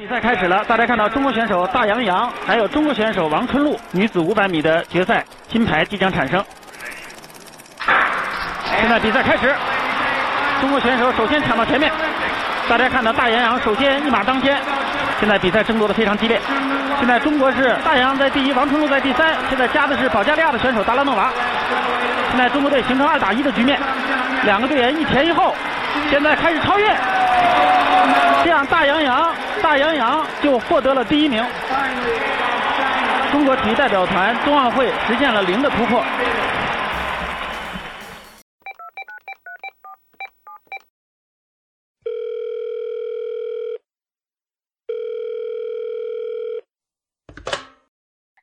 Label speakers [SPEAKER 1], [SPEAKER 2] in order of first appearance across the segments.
[SPEAKER 1] 比赛开始了，大家看到中国选手大杨洋，还有中国选手王春露，女子500米的决赛金牌即将产生。现在比赛开始，中国选手首先抢到前面，大家看到大杨洋首先一马当先。现在比赛争夺的非常激烈，现在中国是大杨洋在第一，王春露在第三，现在加的是保加利亚的选手达拉诺娃。现在中国队形成二打一的局面，两个队员一前一后，现在开始超越，这样大杨洋大杨洋就获得了第一名。中国体育代表团冬奥会实现了零的突破。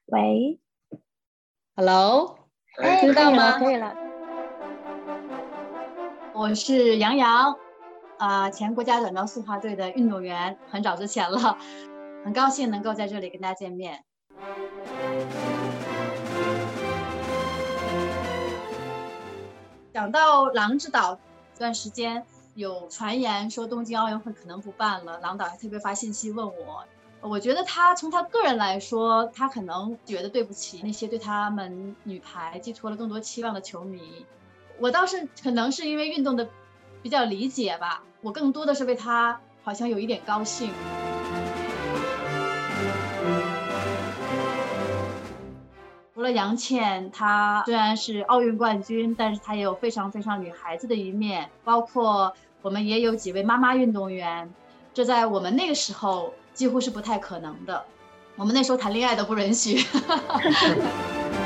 [SPEAKER 2] 喂
[SPEAKER 3] ，Hello，
[SPEAKER 2] 哎，
[SPEAKER 3] 听到吗？
[SPEAKER 2] 可以了。
[SPEAKER 3] 我是杨洋，啊，前国家短道速滑队的运动员，很早之前了，很高兴能够在这里跟大家见面。讲到郎指导这段时间，有传言说东京奥运会可能不办了，郎导还特别发信息问我。我觉得他从他个人来说，他可能觉得对不起那些对他们女排寄托了更多期望的球迷。我倒是可能是因为运动的比较理解吧，我更多的是为他好像有一点高兴。除了杨倩，她虽然是奥运冠军，但是她也有非常非常女孩子的一面。包括我们也有几位妈妈运动员，这在我们那个时候。几乎是不太可能的，我们那时候谈恋爱都不允许。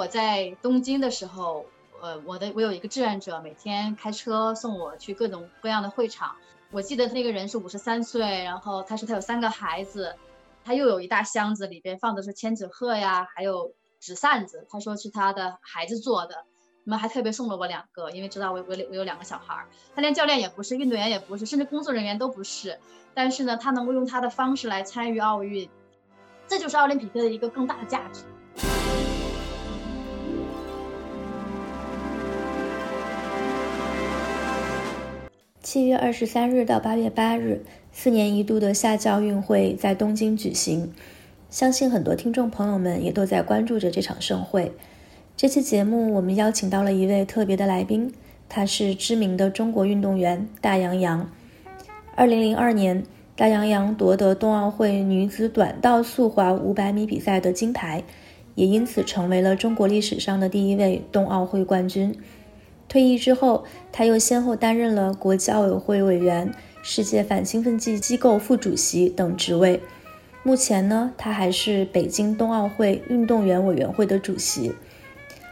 [SPEAKER 3] 我在东京的时候，呃，我的我有一个志愿者，每天开车送我去各种各样的会场。我记得那个人是五十三岁，然后他说他有三个孩子，他又有一大箱子，里边放的是千纸鹤呀，还有纸扇子，他说是他的孩子做的。我们还特别送了我两个，因为知道我我我有两个小孩儿，他连教练也不是，运动员也不是，甚至工作人员都不是。但是呢，他能够用他的方式来参与奥运，这就是奥林匹克的一个更大的价值。
[SPEAKER 2] 七月二十三日到八月八日，四年一度的夏季奥运会在东京举行，相信很多听众朋友们也都在关注着这场盛会。这期节目，我们邀请到了一位特别的来宾，他是知名的中国运动员大杨洋。二零零二年，大杨洋夺得冬奥会女子短道速滑五百米比赛的金牌，也因此成为了中国历史上的第一位冬奥会冠军。退役之后，他又先后担任了国际奥委会委员、世界反兴奋剂机构副主席等职位。目前呢，他还是北京冬奥会运动员委员会的主席。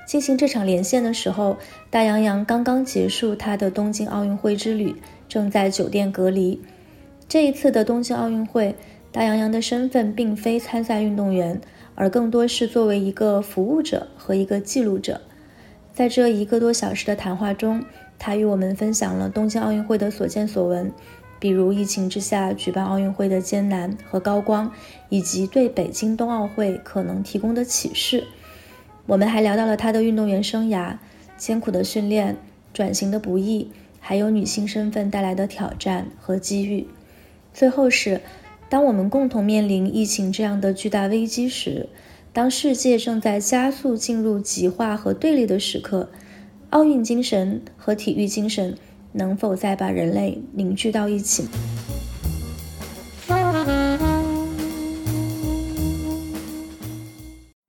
[SPEAKER 2] 进行这场连线的时候，大杨洋刚刚结束他的东京奥运会之旅，正在酒店隔离。这一次的东京奥运会，大杨洋的身份并非参赛运动员，而更多是作为一个服务者和一个记录者。在这一个多小时的谈话中，他与我们分享了东京奥运会的所见所闻，比如疫情之下举办奥运会的艰难和高光，以及对北京冬奥会可能提供的启示。我们还聊到了她的运动员生涯、艰苦的训练、转型的不易，还有女性身份带来的挑战和机遇。最后是，当我们共同面临疫情这样的巨大危机时，当世界正在加速进入极化和对立的时刻，奥运精神和体育精神能否再把人类凝聚到一起？非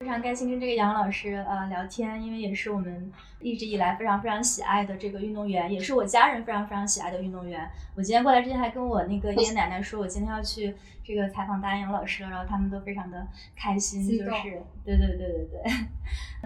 [SPEAKER 2] 常开心跟这个杨老师呃聊天，因为也是我们一直以来非常非常喜爱的这个运动员，也是我家人非常非常喜爱的运动员。我今天过来之前还跟我那个爷爷奶奶说，我今天要去这个采访大杨老师了，然后他们都非常的开心，就是对对对对对。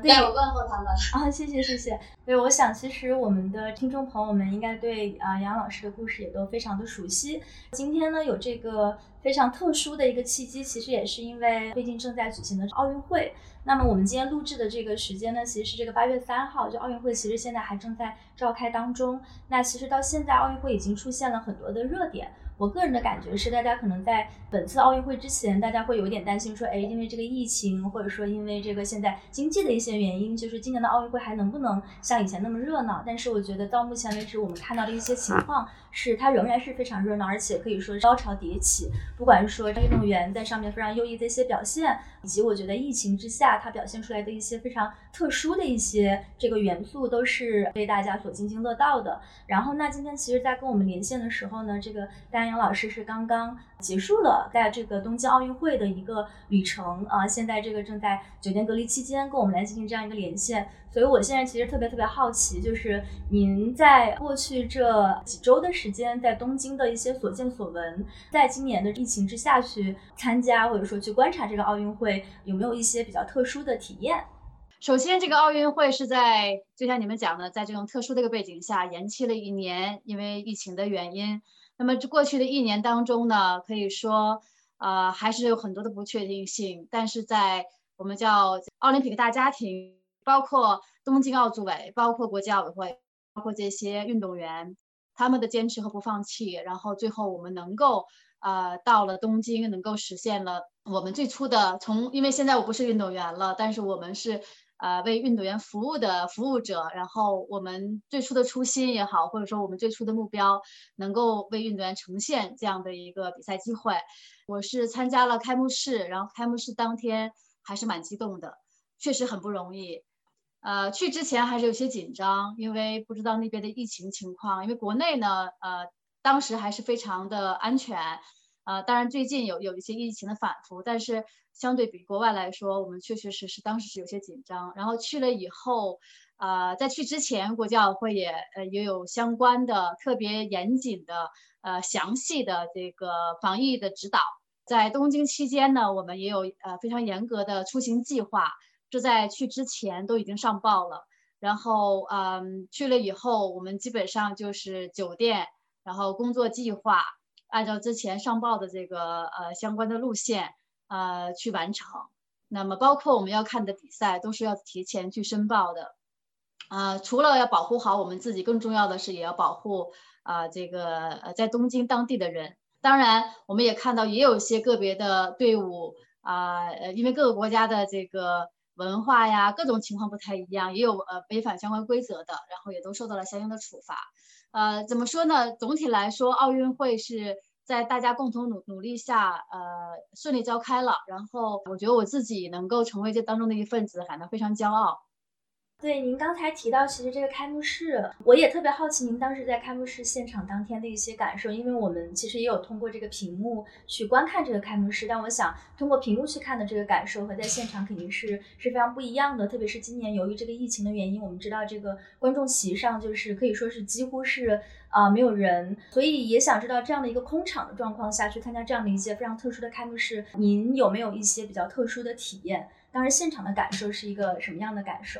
[SPEAKER 3] 对，我问候他们
[SPEAKER 2] 啊，谢谢谢谢。对，我想其实我们的听众朋友们应该对啊杨老师的故事也都非常的熟悉。今天呢有这个非常特殊的一个契机，其实也是因为最近正在举行的奥运会。那么我们今天录制的这个时间呢，其实是这个八月三号，就奥运会其实现在还正在召开当中。那其实到现在，奥运会已经出现了很多的热点。我个人的感觉是，大家可能在本次奥运会之前，大家会有点担心，说，哎，因为这个疫情，或者说因为这个现在经济的一些原因，就是今年的奥运会还能不能像以前那么热闹？但是我觉得到目前为止，我们看到的一些情况是，它仍然是非常热闹，而且可以说高潮迭起。不管是说运动员在上面非常优异的一些表现，以及我觉得疫情之下它表现出来的一些非常特殊的一些这个元素，都是被大家所津津乐道的。然后，那今天其实，在跟我们连线的时候呢，这个大。杨老师是刚刚结束了在这个东京奥运会的一个旅程啊，现在这个正在酒店隔离期间，跟我们来进行这样一个连线。所以我现在其实特别特别好奇，就是您在过去这几周的时间在东京的一些所见所闻，在今年的疫情之下去参加或者说去观察这个奥运会，有没有一些比较特殊的体验？
[SPEAKER 3] 首先，这个奥运会是在就像你们讲的，在这种特殊的一个背景下延期了一年，因为疫情的原因。那么这过去的一年当中呢，可以说，呃，还是有很多的不确定性。但是在我们叫奥林匹克大家庭，包括东京奥组委，包括国际奥委会，包括这些运动员，他们的坚持和不放弃，然后最后我们能够，呃，到了东京，能够实现了我们最初的从，因为现在我不是运动员了，但是我们是。呃，为运动员服务的服务者，然后我们最初的初心也好，或者说我们最初的目标，能够为运动员呈现这样的一个比赛机会。我是参加了开幕式，然后开幕式当天还是蛮激动的，确实很不容易。呃，去之前还是有些紧张，因为不知道那边的疫情情况。因为国内呢，呃，当时还是非常的安全。呃，当然最近有有一些疫情的反复，但是相对比国外来说，我们确确实实当时是有些紧张。然后去了以后，呃，在去之前，国际奥委会也呃也有相关的特别严谨的呃详细的这个防疫的指导。在东京期间呢，我们也有呃非常严格的出行计划，这在去之前都已经上报了。然后嗯，去了以后，我们基本上就是酒店，然后工作计划。按照之前上报的这个呃相关的路线呃去完成，那么包括我们要看的比赛都是要提前去申报的，呃除了要保护好我们自己，更重要的是也要保护啊这个呃在东京当地的人。当然，我们也看到也有一些个别的队伍啊呃因为各个国家的这个文化呀各种情况不太一样，也有呃违反相关规则的，然后也都受到了相应的处罚。呃，怎么说呢？总体来说，奥运会是在大家共同努努力下，呃，顺利召开了。然后，我觉得我自己能够成为这当中的一份子，感到非常骄傲。
[SPEAKER 2] 对，您刚才提到，其实这个开幕式，我也特别好奇您当时在开幕式现场当天的一些感受，因为我们其实也有通过这个屏幕去观看这个开幕式，但我想通过屏幕去看的这个感受和在现场肯定是是非常不一样的。特别是今年由于这个疫情的原因，我们知道这个观众席上就是可以说是几乎是啊没有人，所以也想知道这样的一个空场的状况下去参加这样的一些非常特殊的开幕式，您有没有一些比较特殊的体验？当时现场的感受是一个什么样的感受？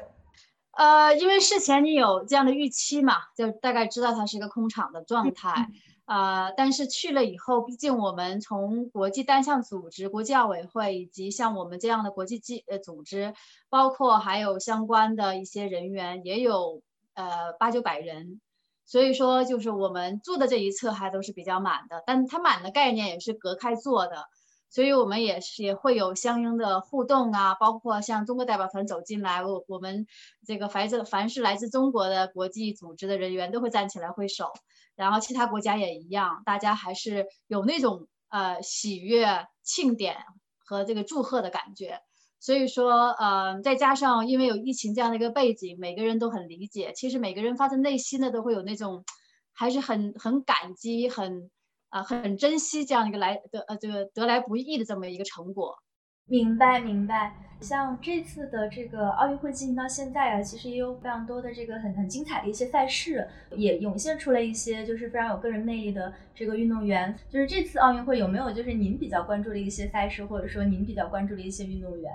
[SPEAKER 3] 呃，因为事前你有这样的预期嘛，就大概知道它是一个空场的状态。呃，但是去了以后，毕竟我们从国际单项组织、国际奥委会以及像我们这样的国际机呃组织，包括还有相关的一些人员，也有呃八九百人，所以说就是我们坐的这一侧还都是比较满的，但它满的概念也是隔开做的。所以我们也是也会有相应的互动啊，包括像中国代表团走进来，我我们这个凡是凡是来自中国的国际组织的人员都会站起来挥手，然后其他国家也一样，大家还是有那种呃喜悦庆典和这个祝贺的感觉。所以说，呃，再加上因为有疫情这样的一个背景，每个人都很理解，其实每个人发自内心的都会有那种还是很很感激很。啊，很珍惜这样一个来得呃这个得来不易的这么一个成果。
[SPEAKER 2] 明白明白。像这次的这个奥运会进行到现在啊，其实也有非常多的这个很很精彩的一些赛事，也涌现出了一些就是非常有个人魅力的这个运动员。就是这次奥运会有没有就是您比较关注的一些赛事，或者说您比较关注的一些运动员？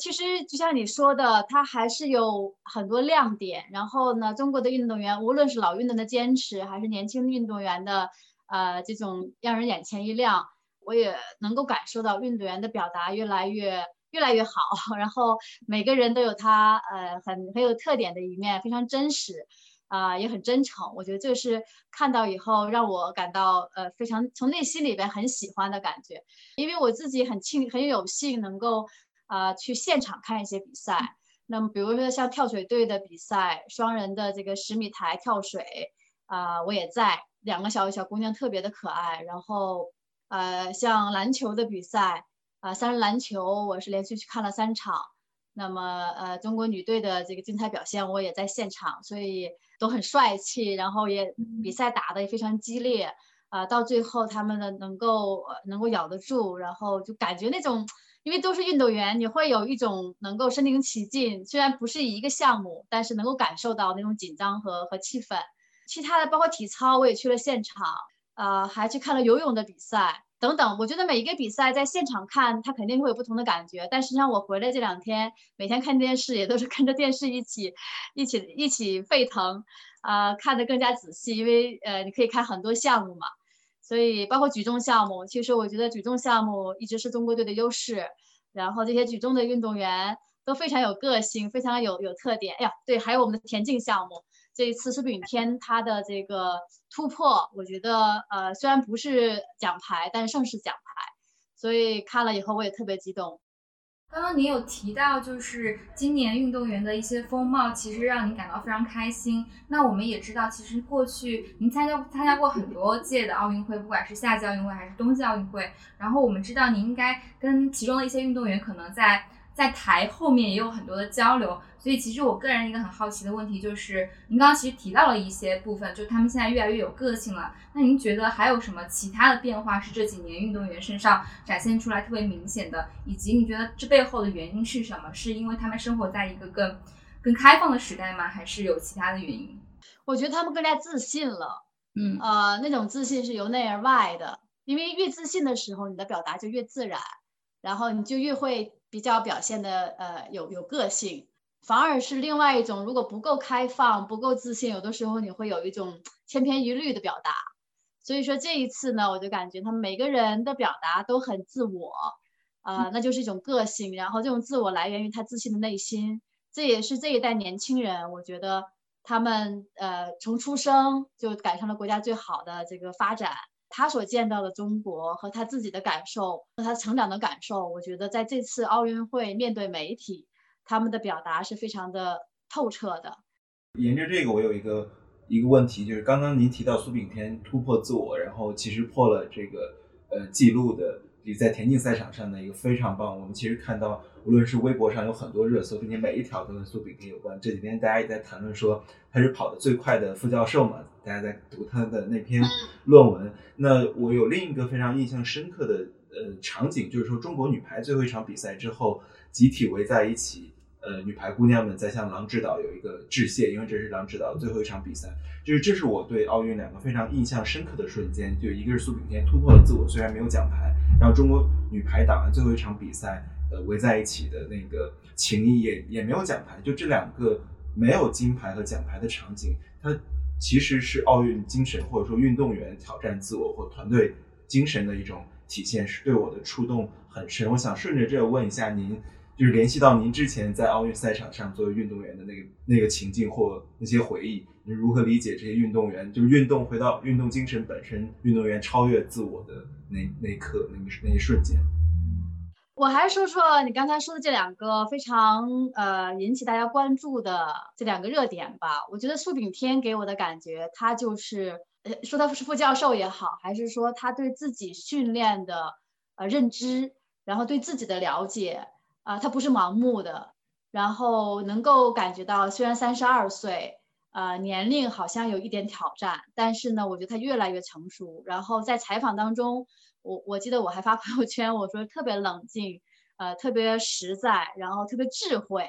[SPEAKER 3] 其实就像你说的，它还是有很多亮点。然后呢，中国的运动员无论是老运动员的坚持，还是年轻运动员的。呃，这种让人眼前一亮，我也能够感受到运动员的表达越来越越来越好。然后每个人都有他呃很很有特点的一面，非常真实。啊，也很真诚。我觉得这是看到以后让我感到呃非常从内心里边很喜欢的感觉，因为我自己很庆很有幸能够啊去现场看一些比赛。那么比如说像跳水队的比赛，双人的这个十米台跳水啊，我也在，两个小小姑娘特别的可爱。然后呃像篮球的比赛啊，三人篮球我是连续去看了三场。那么，呃，中国女队的这个精彩表现，我也在现场，所以都很帅气，然后也比赛打得也非常激烈，啊，到最后他们呢能够能够咬得住，然后就感觉那种，因为都是运动员，你会有一种能够身临其境，虽然不是一个项目，但是能够感受到那种紧张和和气氛。其他的包括体操，我也去了现场，呃，还去看了游泳的比赛。等等，我觉得每一个比赛在现场看，它肯定会有不同的感觉。但实际上，我回来这两天，每天看电视也都是跟着电视一起、一起、一起沸腾，啊，看得更加仔细，因为呃，你可以看很多项目嘛。所以，包括举重项目，其实我觉得举重项目一直是中国队的优势。然后这些举重的运动员都非常有个性，非常有有特点。哎呀，对，还有我们的田径项目。这一次苏炳添他的这个突破，我觉得呃虽然不是奖牌，但胜是奖牌，所以看了以后我也特别激动。
[SPEAKER 4] 刚刚您有提到，就是今年运动员的一些风貌，其实让您感到非常开心。那我们也知道，其实过去您参加参加过很多届的奥运会，不管是夏季奥运会还是冬季奥运会。然后我们知道，您应该跟其中的一些运动员可能在。在台后面也有很多的交流，所以其实我个人一个很好奇的问题就是，您刚刚其实提到了一些部分，就他们现在越来越有个性了。那您觉得还有什么其他的变化是这几年运动员身上展现出来特别明显的？以及你觉得这背后的原因是什么？是因为他们生活在一个更更开放的时代吗？还是有其他的原因？
[SPEAKER 3] 我觉得他们更加自信了，
[SPEAKER 4] 嗯，
[SPEAKER 3] 呃，那种自信是由内而外的，因为越自信的时候，你的表达就越自然，然后你就越会。比较表现的呃有有个性，反而是另外一种，如果不够开放、不够自信，有的时候你会有一种千篇一律的表达。所以说这一次呢，我就感觉他们每个人的表达都很自我，啊，那就是一种个性。然后这种自我来源于他自信的内心，这也是这一代年轻人，我觉得他们呃从出生就赶上了国家最好的这个发展。他所见到的中国和他自己的感受和他成长的感受，我觉得在这次奥运会面对媒体，他们的表达是非常的透彻的。
[SPEAKER 5] 沿着这个，我有一个一个问题，就是刚刚您提到苏炳添突破自我，然后其实破了这个呃记录的。你在田径赛场上的一个非常棒，我们其实看到，无论是微博上有很多热搜，并且每一条都跟苏炳添有关。这几天大家也在谈论说他是跑得最快的副教授嘛，大家在读他的那篇论文。那我有另一个非常印象深刻的呃场景，就是说中国女排最后一场比赛之后，集体围在一起。呃，女排姑娘们在向郎指导有一个致谢，因为这是郎指导的最后一场比赛。就是这是我对奥运两个非常印象深刻的瞬间，就一个是苏炳添突破了自我，虽然没有奖牌，然后中国女排打完最后一场比赛，呃，围在一起的那个情谊也也没有奖牌。就这两个没有金牌和奖牌的场景，它其实是奥运精神或者说运动员挑战自我或团队精神的一种体现，是对我的触动很深。我想顺着这个问一下您。就是联系到您之前在奥运赛场上作为运动员的那个那个情境或那些回忆，您如何理解这些运动员？就是运动回到运动精神本身，运动员超越自我的那那一刻，那个那一瞬间。
[SPEAKER 3] 我还是说说你刚才说的这两个非常呃引起大家关注的这两个热点吧。我觉得苏炳添给我的感觉，他就是呃说他是副教授也好，还是说他对自己训练的呃认知，然后对自己的了解。啊，他不是盲目的，然后能够感觉到，虽然三十二岁，呃，年龄好像有一点挑战，但是呢，我觉得他越来越成熟。然后在采访当中，我我记得我还发朋友圈，我说特别冷静，呃，特别实在，然后特别智慧，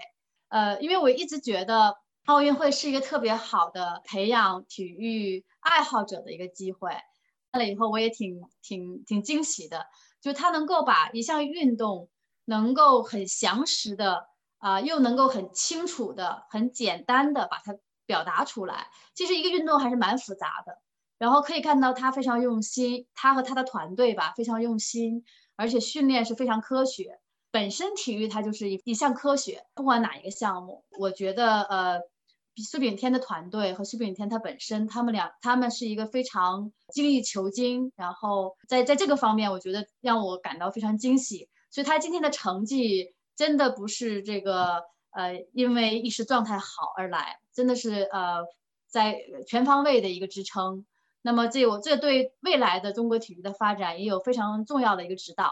[SPEAKER 3] 呃，因为我一直觉得奥运会是一个特别好的培养体育爱好者的一个机会。看了以后，我也挺挺挺惊喜的，就他能够把一项运动。能够很详实的啊，又能够很清楚的、很简单的把它表达出来。其实一个运动还是蛮复杂的，然后可以看到他非常用心，他和他的团队吧非常用心，而且训练是非常科学。本身体育它就是一一项科学，不管哪一个项目，我觉得呃，苏炳添的团队和苏炳添他本身，他们俩他们是一个非常精益求精，然后在在这个方面，我觉得让我感到非常惊喜。所以他今天的成绩真的不是这个呃因为一时状态好而来，真的是呃在全方位的一个支撑。那么这有这对未来的中国体育的发展也有非常重要的一个指导。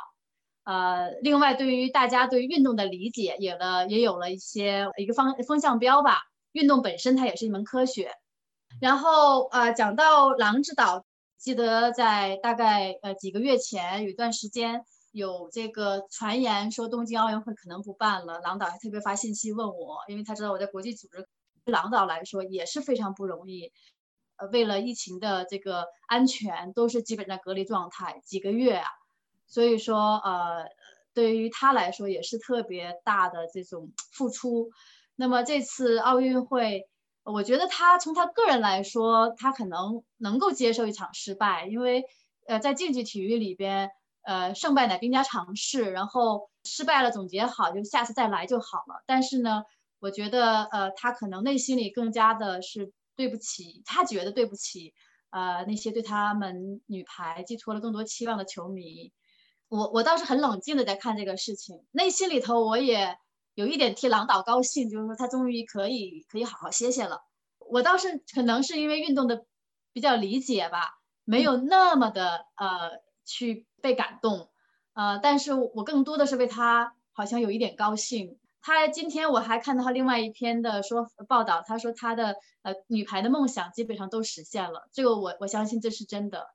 [SPEAKER 3] 呃，另外对于大家对运动的理解，有了也有了一些一个方风向标吧。运动本身它也是一门科学。然后呃，讲到郎指导，记得在大概呃几个月前有一段时间有这个传言说东京奥运会可能不办了，郎导还特别发信息问我，因为他知道我在国际组织，郎导来说也是非常不容易。呃，为了疫情的这个安全，都是基本在隔离状态几个月啊。所以说呃，对于他来说也是特别大的这种付出。那么这次奥运会，我觉得他从他个人来说，他可能能够接受一场失败，因为呃，在竞技体育里边，呃，胜败乃兵家常事，然后失败了总结好，就下次再来就好了。但是呢，我觉得呃，他可能内心里更加的是对不起，他觉得对不起呃那些对他们女排寄托了更多期望的球迷。我我倒是很冷静的在看这个事情，内心里头我也。有一点替郎导高兴，就是说他终于可以可以好好歇歇了。我倒是可能是因为运动的比较理解吧，没有那么的呃去被感动，呃，但是我更多的是为他好像有一点高兴。他今天我还看到他另外一篇的说报道，他说他的呃女排的梦想基本上都实现了，这个我我相信这是真的。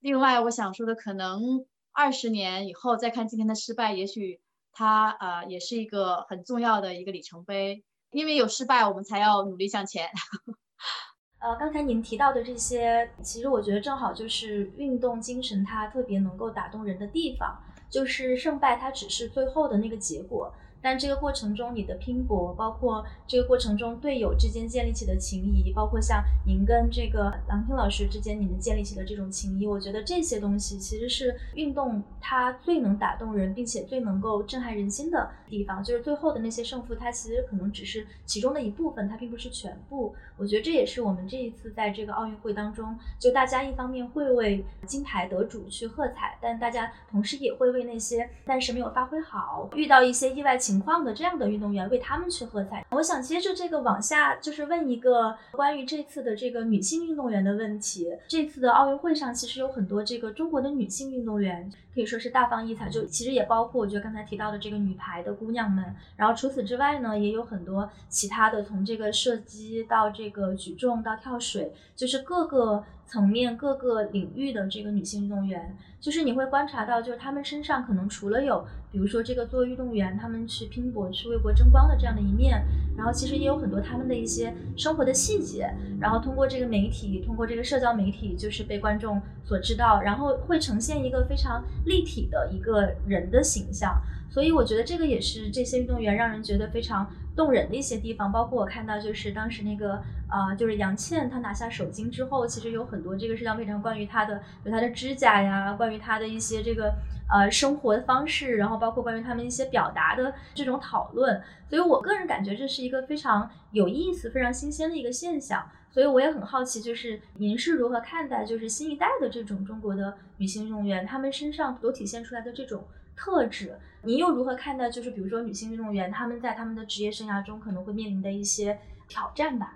[SPEAKER 3] 另外我想说的，可能二十年以后再看今天的失败，也许。他呃也是一个很重要的一个里程碑，因为有失败，我们才要努力向前。
[SPEAKER 2] 呃，刚才您提到的这些，其实我觉得正好就是运动精神它特别能够打动人的地方，就是胜败它只是最后的那个结果。但这个过程中，你的拼搏，包括这个过程中队友之间建立起的情谊，包括像您跟这个郎平老师之间你们建立起的这种情谊，我觉得这些东西其实是运动它最能打动人，并且最能够震撼人心的地方。就是最后的那些胜负，它其实可能只是其中的一部分，它并不是全部。我觉得这也是我们这一次在这个奥运会当中，就大家一方面会为金牌得主去喝彩，但大家同时也会为那些暂时没有发挥好、遇到一些意外情。情况的这样的运动员为他们去喝彩。我想接着这个往下就是问一个关于这次的这个女性运动员的问题。这次的奥运会上其实有很多这个中国的女性运动员，可以说是大放异彩。就其实也包括我觉得刚才提到的这个女排的姑娘们。然后除此之外呢，也有很多其他的，从这个射击到这个举重到跳水，就是各个层面各个领域的这个女性运动员。就是你会观察到，就是她们身上可能除了有。比如说，这个作为运动员，她们去拼搏、去为国争光的这样的一面，然后其实也有很多她们的一些生活的细节，然后通过这个媒体，通过这个社交媒体，就是被观众所知道，然后会呈现一个非常立体的一个人的形象。所以我觉得这个也是这些运动员让人觉得非常动人的一些地方。包括我看到，就是当时那个呃，就是杨倩她拿下首金之后，其实有很多这个社交媒体上关于她的，有她的指甲呀，关于她的一些这个。呃，生活的方式，然后包括关于他们一些表达的这种讨论，所以我个人感觉这是一个非常有意思、非常新鲜的一个现象。所以我也很好奇，就是您是如何看待，就是新一代的这种中国的女性运动员，她们身上所体现出来的这种特质？您又如何看待，就是比如说女性运动员，她们在她们的职业生涯中可能会面临的一些挑战吧？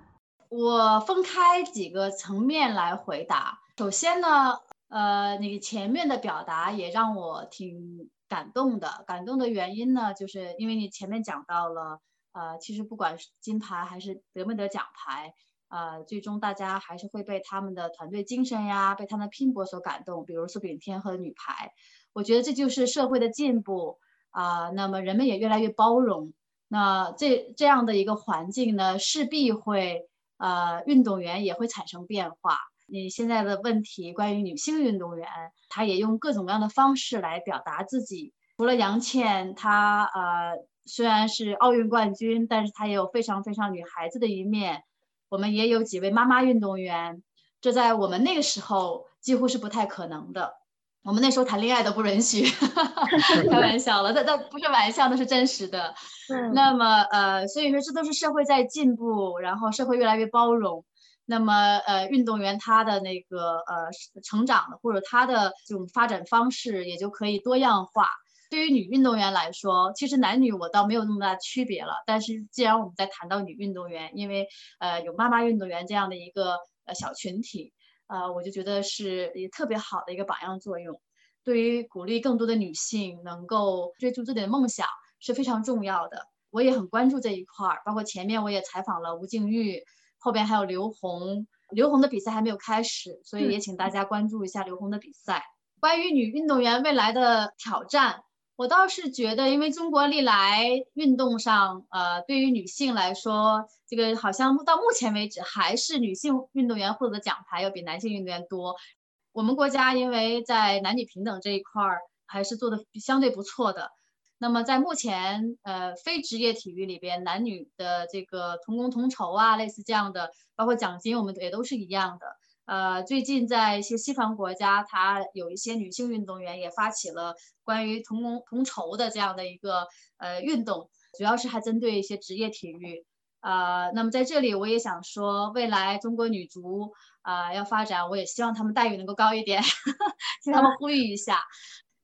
[SPEAKER 3] 我分开几个层面来回答。首先呢。呃，你前面的表达也让我挺感动的。感动的原因呢，就是因为你前面讲到了，呃，其实不管是金牌还是得没得奖牌，呃，最终大家还是会被他们的团队精神呀，被他们的拼搏所感动。比如苏炳添和女排，我觉得这就是社会的进步啊。那么人们也越来越包容，那这这样的一个环境呢，势必会呃，运动员也会产生变化。你现在的问题关于女性运动员，她也用各种各样的方式来表达自己。除了杨倩，她呃虽然是奥运冠军，但是她也有非常非常女孩子的一面。我们也有几位妈妈运动员，这在我们那个时候几乎是不太可能的。我们那时候谈恋爱都不允许，开玩笑了，那那不是玩笑，那是真实的。那么呃，所以说这都是社会在进步，然后社会越来越包容。那么呃，运动员他的那个呃成长的或者他的这种发展方式也就可以多样化。对于女运动员来说，其实男女我倒没有那么大区别了。但是既然我们在谈到女运动员，因为呃有妈妈运动员这样的一个呃小群体。呃，我就觉得是也特别好的一个榜样作用，对于鼓励更多的女性能够追逐自己的梦想是非常重要的。我也很关注这一块儿，包括前面我也采访了吴静钰，后边还有刘虹。刘虹的比赛还没有开始，所以也请大家关注一下刘虹的比赛。关于女运动员未来的挑战。我倒是觉得，因为中国历来运动上，呃，对于女性来说，这个好像到目前为止还是女性运动员获得奖牌要比男性运动员多。我们国家因为在男女平等这一块儿还是做的相对不错的。那么在目前，呃，非职业体育里边，男女的这个同工同酬啊，类似这样的，包括奖金，我们也都是一样的。呃，最近在一些西方国家，它有一些女性运动员也发起了关于同工同酬的这样的一个呃运动，主要是还针对一些职业体育。呃，那么在这里我也想说，未来中国女足啊要发展，我也希望她们待遇能够高一点，替她们呼吁一下。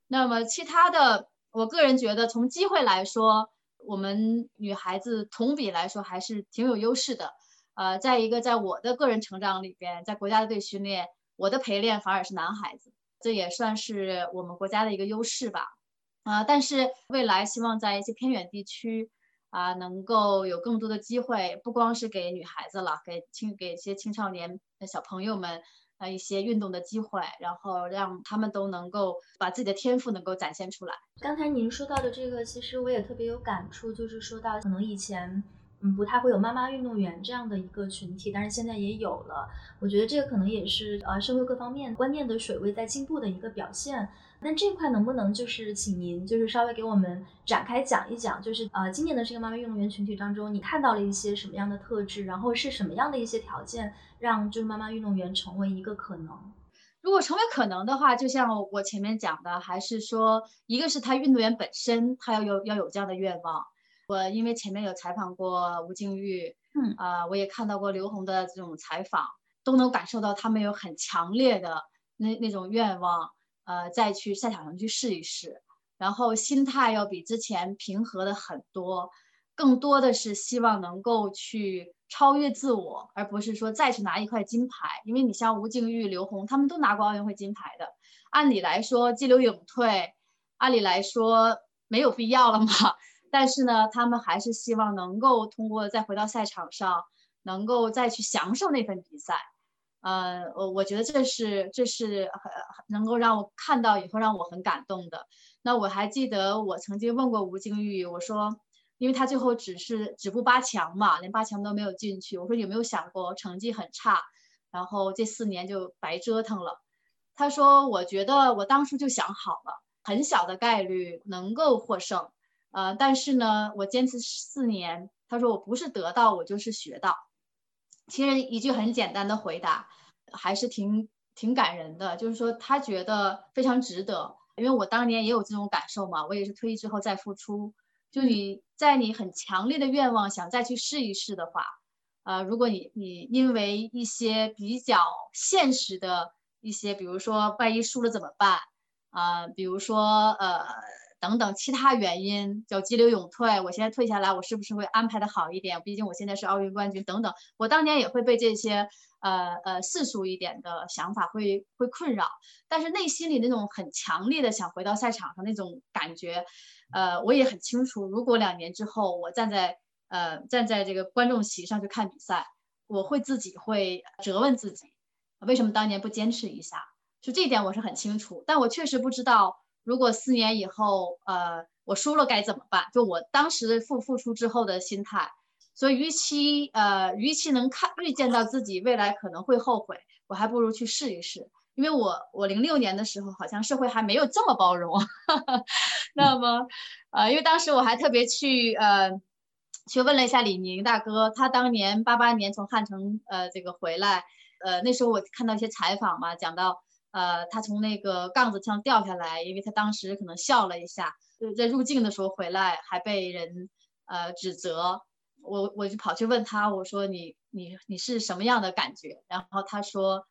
[SPEAKER 3] 那么其他的，我个人觉得从机会来说，我们女孩子同比来说还是挺有优势的。呃，再一个，在我的个人成长里边，在国家队训练，我的陪练反而是男孩子，这也算是我们国家的一个优势吧。啊，但是未来希望在一些偏远地区啊，能够有更多的机会，不光是给女孩子了，给青给一些青少年的小朋友们啊一些运动的机会，然后让他们都能够把自己的天赋能够展现出来。
[SPEAKER 2] 刚才您说到的这个，其实我也特别有感触，就是说到可能以前。嗯，不太会有妈妈运动员这样的一个群体，但是现在也有了。我觉得这个可能也是呃社会各方面观念的水位在进步的一个表现。那这块能不能就是请您就是稍微给我们展开讲一讲，就是呃今年的这个妈妈运动员群体当中，你看到了一些什么样的特质，然后是什么样的一些条件让就是妈妈运动员成为一个可能？
[SPEAKER 3] 如果成为可能的话，就像我前面讲的，还是说一个是他运动员本身他要有要有这样的愿望。我因为前面有采访过吴静钰，嗯啊，我也看到过刘虹的这种采访，都能感受到他们有很强烈的那那种愿望，呃，再去赛场上去试一试，然后心态要比之前平和的很多，更多的是希望能够去超越自我，而不是说再去拿一块金牌。因为你像吴静钰、刘虹，他们都拿过奥运会金牌的，按理来说激流勇退，按理来说没有必要了嘛。但是呢，他们还是希望能够通过再回到赛场上，能够再去享受那份比赛。呃，我我觉得这是这是很能够让我看到以后让我很感动的。那我还记得我曾经问过吴京玉，我说，因为他最后只是止步八强嘛，连八强都没有进去。我说有没有想过成绩很差，然后这四年就白折腾了？他说，我觉得我当初就想好了，很小的概率能够获胜。呃，但是呢，我坚持四年。他说我不是得到，我就是学到。其实一句很简单的回答，还是挺挺感人的。就是说他觉得非常值得，因为我当年也有这种感受嘛。我也是退役之后再复出。就你在你很强烈的愿望想再去试一试的话，呃，如果你你因为一些比较现实的一些，比如说万一输了怎么办啊？比如说呃。等等其他原因叫激流勇退，我现在退下来，我是不是会安排的好一点？毕竟我现在是奥运冠军。等等，我当年也会被这些呃呃世俗一点的想法会会困扰，但是内心里那种很强烈的想回到赛场上那种感觉，呃，我也很清楚。如果两年之后我站在呃站在这个观众席上去看比赛，我会自己会责问自己，为什么当年不坚持一下？就这一点我是很清楚，但我确实不知道。如果四年以后，呃，我输了该怎么办？就我当时付付出之后的心态，所以，与其呃，与其能看预见到自己未来可能会后悔，我还不如去试一试。因为我我零六年的时候，好像社会还没有这么包容。那么，呃，因为当时我还特别去呃，去问了一下李宁大哥，他当年八八年从汉城呃这个回来，呃，那时候我看到一些采访嘛，讲到。呃，他从那个杠子上掉下来，因为他当时可能笑了一下，就是在入境的时候回来还被人呃指责。我我就跑去问他，我说你你你是什么样的感觉？然后他说，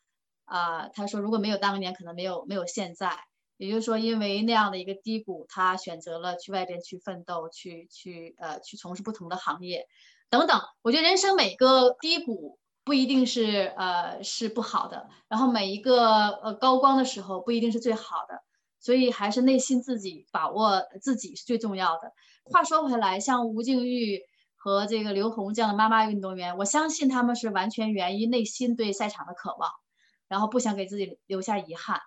[SPEAKER 3] 啊，他说如果没有当年，可能没有没有现在。也就是说，因为那样的一个低谷，他选择了去外边去奋斗，去去呃去从事不同的行业，等等。我觉得人生每个低谷不一定是呃是不好的，然后每一个呃高光的时候不一定是最好的，所以还是内心自己把握自己是最重要的。话说回来，像吴静钰。和这个刘虹这样的妈妈运动员，我相信他们是完全源于内心对赛场的渴望，然后不想给自己留下遗憾。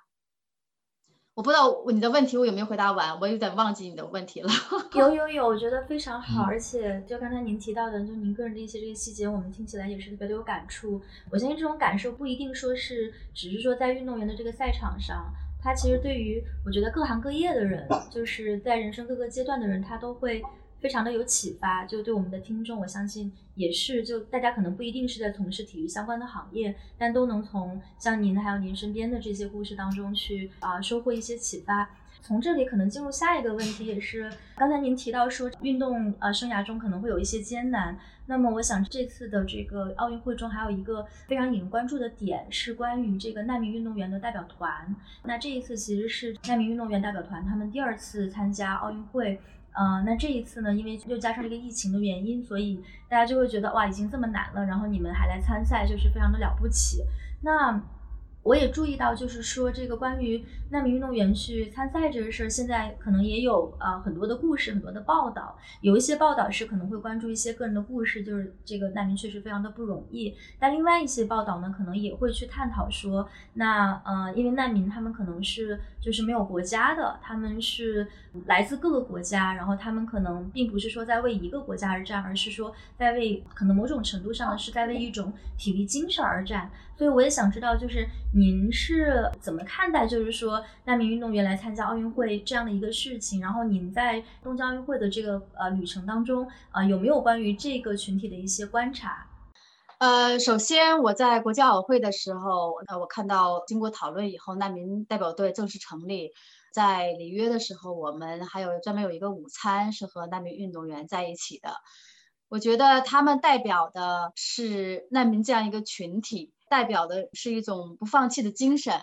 [SPEAKER 3] 我不知道你的问题我有没有回答完，我有点忘记你的问题了。
[SPEAKER 2] 有有有，我觉得非常好，而且就刚才您提到的，就您个人的一些这个细节，我们听起来也是特别的有感触。我相信这种感受不一定说是只是说在运动员的这个赛场上，他其实对于我觉得各行各业的人，就是在人生各个阶段的人，他都会。非常的有启发，就对我们的听众，我相信也是，就大家可能不一定是在从事体育相关的行业，但都能从像您还有您身边的这些故事当中去啊收获一些启发。从这里可能进入下一个问题，也是刚才您提到说运动呃生涯中可能会有一些艰难，那么我想这次的这个奥运会中还有一个非常引人关注的点是关于这个难民运动员的代表团。那这一次其实是难民运动员代表团他们第二次参加奥运会。嗯，那这一次呢，因为又加上这个疫情的原因，所以大家就会觉得哇，已经这么难了，然后你们还来参赛，就是非常的了不起。那。我也注意到，就是说这个关于难民运动员去参赛这个事儿，现在可能也有呃很多的故事，很多的报道。有一些报道是可能会关注一些个人的故事，就是这个难民确实非常的不容易。但另外一些报道呢，可能也会去探讨说，那呃，因为难民他们可能是就是没有国家的，他们是来自各个国家，然后他们可能并不是说在为一个国家而战，而是说在为可能某种程度上是在为一种体育精神而战。所以我也想知道，就是您是怎么看待，就是说难民运动员来参加奥运会这样的一个事情？然后您在东京奥运会的这个呃旅程当中，呃有没有关于这个群体的一些观察？
[SPEAKER 3] 呃，首先我在国际奥委会的时候，呃，我看到经过讨论以后，难民代表队正式成立。在里约的时候，我们还有专门有一个午餐是和难民运动员在一起的。我觉得他们代表的是难民这样一个群体，代表的是一种不放弃的精神。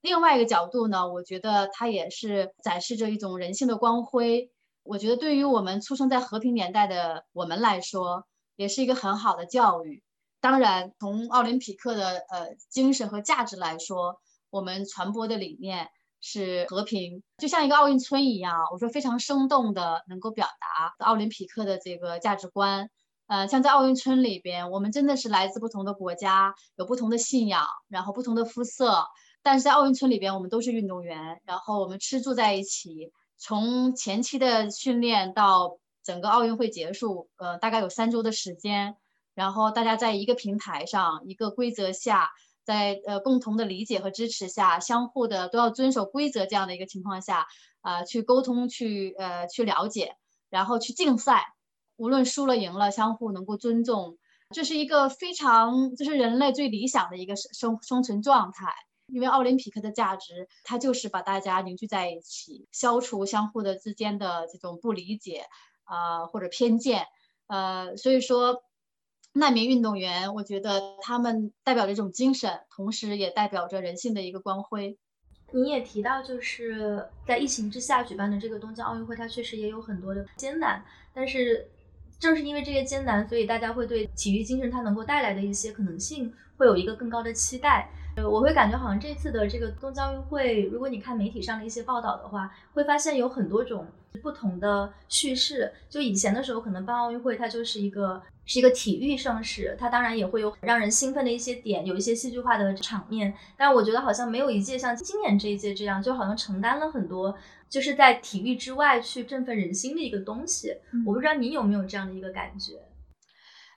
[SPEAKER 3] 另外一个角度呢，我觉得它也是展示着一种人性的光辉。我觉得对于我们出生在和平年代的我们来说，也是一个很好的教育。当然，从奥林匹克的呃精神和价值来说，我们传播的理念。是和平，就像一个奥运村一样，我说非常生动的能够表达奥林匹克的这个价值观。呃，像在奥运村里边，我们真的是来自不同的国家，有不同的信仰，然后不同的肤色，但是在奥运村里边，我们都是运动员，然后我们吃住在一起，从前期的训练到整个奥运会结束，呃，大概有三周的时间，然后大家在一个平台上，一个规则下。在呃共同的理解和支持下，相互的都要遵守规则这样的一个情况下，啊，去沟通，去呃去了解，然后去竞赛，无论输了赢了，相互能够尊重，这是一个非常这是人类最理想的一个生生生存状态。因为奥林匹克的价值，它就是把大家凝聚在一起，消除相互的之间的这种不理解啊或者偏见，呃，所以说。难民运动员，我觉得他们代表着一种精神，同时也代表着人性的一个光辉。
[SPEAKER 2] 你也提到，就是在疫情之下举办的这个东京奥运会，它确实也有很多的艰难。但是正是因为这些艰难，所以大家会对体育精神它能够带来的一些可能性，会有一个更高的期待。呃，我会感觉好像这次的这个东京奥运会，如果你看媒体上的一些报道的话，会发现有很多种不同的叙事。就以前的时候，可能办奥运会它就是一个。是一个体育盛事，它当然也会有让人兴奋的一些点，有一些戏剧化的场面。但我觉得好像没有一届像今年这一届这样，就好像承担了很多，就是在体育之外去振奋人心的一个东西。我不知道你有没有这样的一个感觉？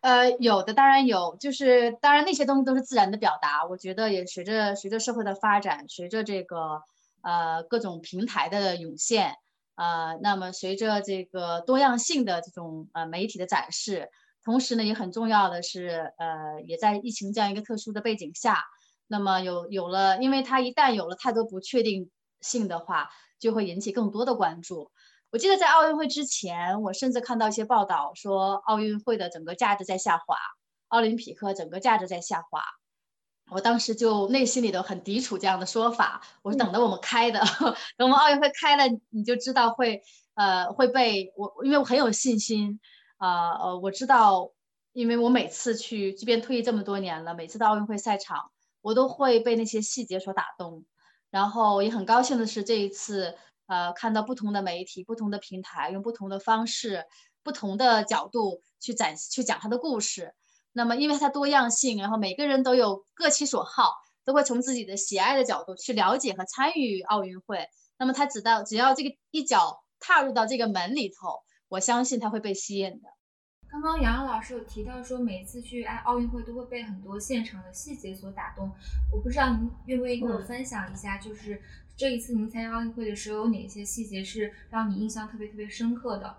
[SPEAKER 3] 呃，有的，当然有，就是当然那些东西都是自然的表达。我觉得也随着随着社会的发展，随着这个呃各种平台的涌现，呃，那么随着这个多样性的这种呃媒体的展示。同时呢，也很重要的是，呃，也在疫情这样一个特殊的背景下，那么有有了，因为它一旦有了太多不确定性的话，就会引起更多的关注。我记得在奥运会之前，我甚至看到一些报道说，奥运会的整个价值在下滑，奥林匹克整个价值在下滑。我当时就内心里头很抵触这样的说法，我是等着我们开的，等我们奥运会开了，你就知道会呃会被我，因为我很有信心，啊呃我知道，因为我每次去，即便退役这么多年了，每次到奥运会赛场，我都会被那些细节所打动，然后也很高兴的是这一次，呃看到不同的媒体、不同的平台用不同的方式、不同的角度去展去讲他的故事。那么，因为它多样性，然后每个人都有各其所好，都会从自己的喜爱的角度去了解和参与奥运会。那么，他只到只要这个一脚踏入到这个门里头，我相信他会被吸引的。
[SPEAKER 4] 刚刚杨洋老师有提到说，每次去爱奥运会都会被很多现场的细节所打动。我不知道您愿不愿意跟我分享一下，就是这一次您参加奥运会的时候，有哪些细节是让你印象特别特别深刻的？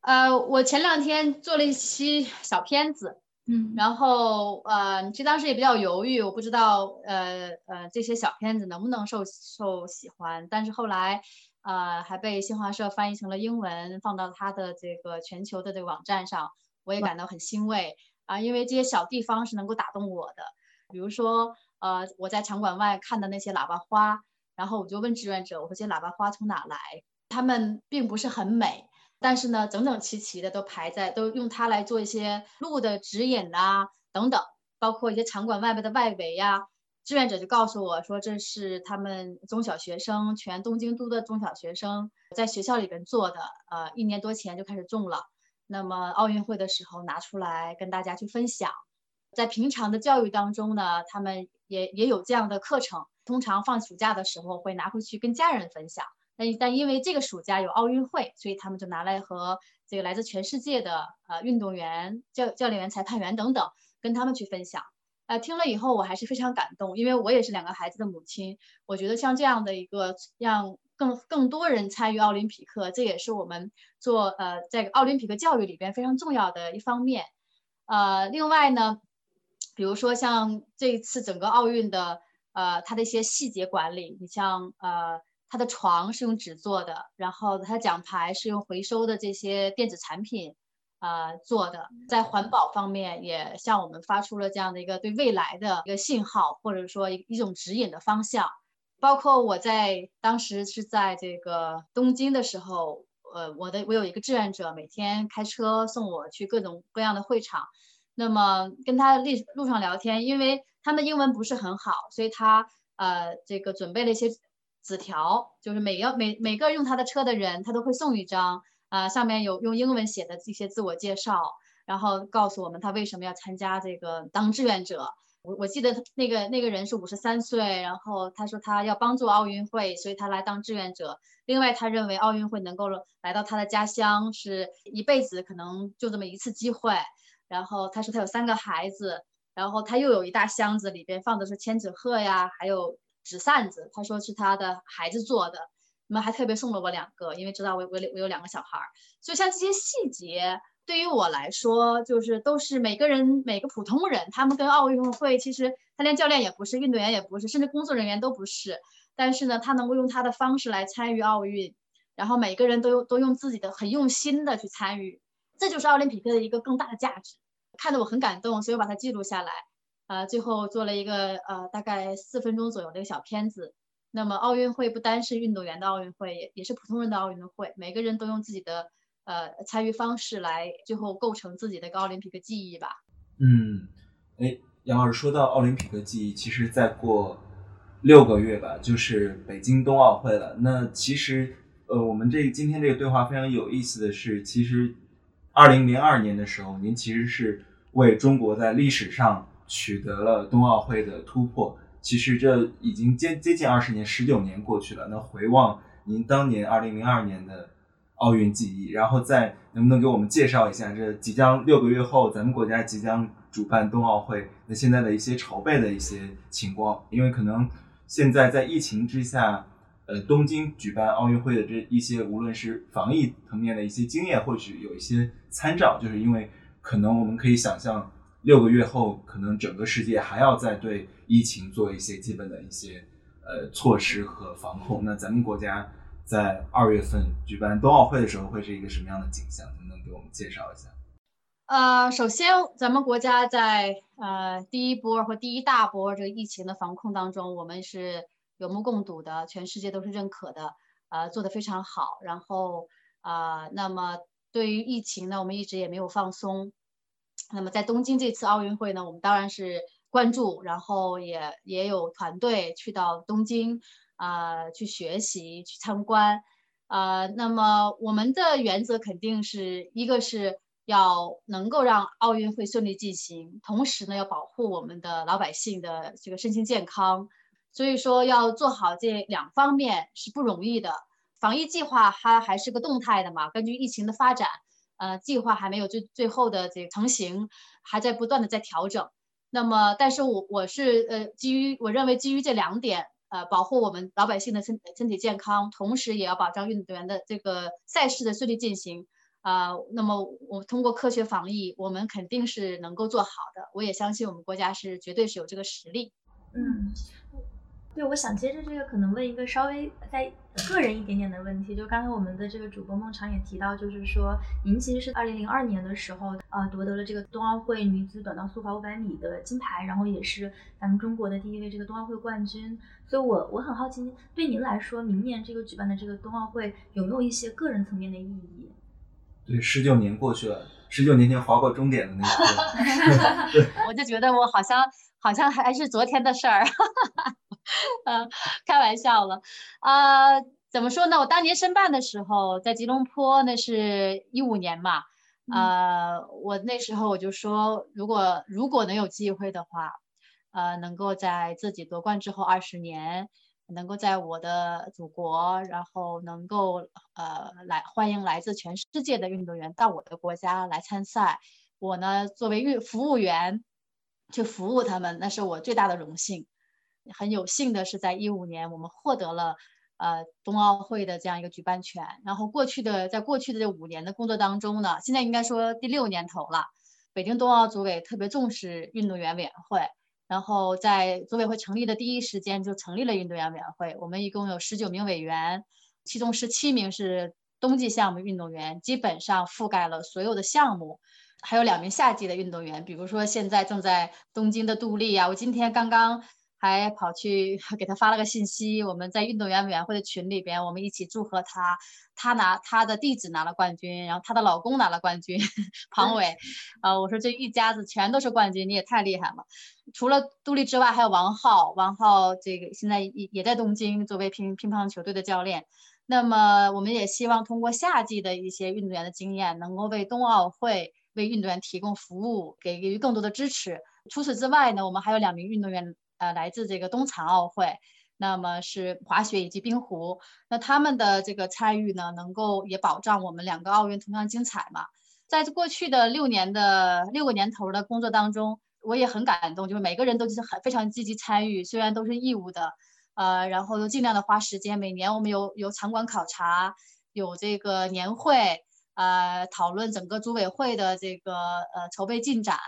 [SPEAKER 3] 呃，我前两天做了一期小片子。
[SPEAKER 4] 嗯，
[SPEAKER 3] 然后呃，其实当时也比较犹豫，我不知道呃呃这些小片子能不能受受喜欢，但是后来呃还被新华社翻译成了英文，放到它的这个全球的这个网站上，我也感到很欣慰啊，因为这些小地方是能够打动我的，比如说呃我在场馆外看的那些喇叭花，然后我就问志愿者，我说这些喇叭花从哪来？他们并不是很美。但是呢，整整齐齐的都排在，都用它来做一些路的指引啊，等等，包括一些场馆外面的外围呀。志愿者就告诉我说，这是他们中小学生，全东京都的中小学生在学校里边做的，呃，一年多前就开始种了。那么奥运会的时候拿出来跟大家去分享，在平常的教育当中呢，他们也也有这样的课程，通常放暑假的时候会拿回去跟家人分享。但但因为这个暑假有奥运会，所以他们就拿来和这个来自全世界的呃运动员、教教练员、裁判员等等，跟他们去分享。呃，听了以后我还是非常感动，因为我也是两个孩子的母亲。我觉得像这样的一个让更更多人参与奥林匹克，这也是我们做呃在奥林匹克教育里边非常重要的一方面。呃，另外呢，比如说像这一次整个奥运的呃它的一些细节管理，你像呃。他的床是用纸做的，然后他奖牌是用回收的这些电子产品，呃做的。在环保方面，也向我们发出了这样的一个对未来的一个信号，或者说一种指引的方向。包括我在当时是在这个东京的时候，呃，我的我有一个志愿者，每天开车送我去各种各样的会场。那么跟他路路上聊天，因为他们英文不是很好，所以他呃这个准备了一些。纸条就是每要每每个用他的车的人，他都会送一张，啊，上面有用英文写的这些自我介绍，然后告诉我们他为什么要参加这个当志愿者。我我记得那个那个人是五十三岁，然后他说他要帮助奥运会，所以他来当志愿者。另外，他认为奥运会能够来到他的家乡是一辈子可能就这么一次机会。然后他说他有三个孩子，然后他又有一大箱子，里边放的是千纸鹤呀，还有。纸扇子，他说是他的孩子做的，那么还特别送了我两个，因为知道我我我有两个小孩儿，所以像这些细节对于我来说，就是都是每个人每个普通人，他们跟奥运会其实他连教练也不是，运动员也不是，甚至工作人员都不是，但是呢，他能够用他的方式来参与奥运，然后每个人都都用自己的很用心的去参与，这就是奥林匹克的一个更大的价值，看得我很感动，所以我把它记录下来。呃，最后做了一个呃大概四分钟左右的一个小片子。那么奥运会不单是运动员的奥运会，也也是普通人的奥运会。每个人都用自己的呃参与方式来最后构成自己的一个奥林匹克记忆吧。
[SPEAKER 5] 嗯，哎，杨老师说到奥林匹克记忆，其实再过六个月吧，就是北京冬奥会了。那其实呃，我们这今天这个对话非常有意思的是，其实二零零二年的时候，您其实是为中国在历史上。取得了冬奥会的突破，其实这已经接接近二十年，十九年过去了。那回望您当年二零零二年的奥运记忆，然后再能不能给我们介绍一下这即将六个月后咱们国家即将主办冬奥会，那现在的一些筹备的一些情况？因为可能现在在疫情之下，呃，东京举办奥运会的这一些无论是防疫层面的一些经验，或许有一些参照，就是因为可能我们可以想象。六个月后，可能整个世界还要再对疫情做一些基本的一些呃措施和防控。那咱们国家在二月份举办冬奥会的时候，会是一个什么样的景象？能不能给我们介绍一下？
[SPEAKER 3] 呃，首先，咱们国家在呃第一波或第一大波这个疫情的防控当中，我们是有目共睹的，全世界都是认可的，呃，做得非常好。然后，呃，那么对于疫情呢，我们一直也没有放松。那么在东京这次奥运会呢，我们当然是关注，然后也也有团队去到东京啊，去学习、去参观。呃，那么我们的原则肯定是一个是。要能够让奥运会顺利进行，同时呢，要保护我们的老百姓的这个身心健康，所以说要做好这两方面是不容易的。防疫计划它还是个动态的嘛，根据疫情的发展，呃，计划还没有最最后的这个成型，还在不断的在调整。那么，但是我我是呃基于我认为基于这两点，呃，保护我们老百姓的身身体健康，同时也要保障运动员的这个赛事的顺利进行。啊，那么我通过科学防疫，我们肯定是能够做好的。我也相信我们国家是绝对是有这个实力。
[SPEAKER 2] 嗯，对，我想接着这个可能问一个稍微在个人一点点的问题，就刚才我们的这个主播孟尝也提到，就是说您其实是二零零二年的时候，呃，夺得了这个冬奥会女子短道速滑五百米的金牌，然后也是咱们中国的第一位这个冬奥会冠军。所以我我很好奇，对您来说，明年这个举办的这个冬奥会有没有一些个人层面的意义？
[SPEAKER 5] 对，十九年过去了，十九年前划过终点的那个 对，
[SPEAKER 3] 我就觉得我好像好像还是昨天的事儿，嗯，开玩笑了，呃，怎么说呢？我当年申办的时候在吉隆坡，那是一五年嘛，呃，我那时候我就说，如果如果能有机会的话，呃，能够在自己夺冠之后二十年。能够在我的祖国，然后能够呃来欢迎来自全世界的运动员到我的国家来参赛，我呢作为运服务员去服务他们，那是我最大的荣幸。很有幸的是，在一五年我们获得了呃冬奥会的这样一个举办权。然后过去的在过去的这五年的工作当中呢，现在应该说第六年头了，北京冬奥组委特别重视运动员委员会。然后在组委会成立的第一时间就成立了运动员委员会。我们一共有十九名委员，其中十七名是冬季项目运动员，基本上覆盖了所有的项目。还有两名夏季的运动员，比如说现在正在东京的杜丽啊，我今天刚刚。还跑去 给他发了个信息，我们在运动员委员会的群里边，我们一起祝贺他，他拿他的弟子拿了冠军，然后他的老公拿了冠军，庞伟，呃，我说这一家子全都是冠军，你也太厉害了。除了杜丽之外，还有王浩，王浩这个现在也也在东京作为乒乒乓球队的教练。那么我们也希望通过夏季的一些运动员的经验，能够为冬奥会为运动员提供服务，给予更多的支持。除此之外呢，我们还有两名运动员。呃，来自这个冬残奥会，那么是滑雪以及冰壶，那他们的这个参与呢，能够也保障我们两个奥运同样精彩嘛。在这过去的六年的六个年头的工作当中，我也很感动，就是每个人都是很非常积极参与，虽然都是义务的，呃，然后都尽量的花时间。每年我们有有场馆考察，有这个年会，呃，讨论整个组委会的这个呃筹备进展。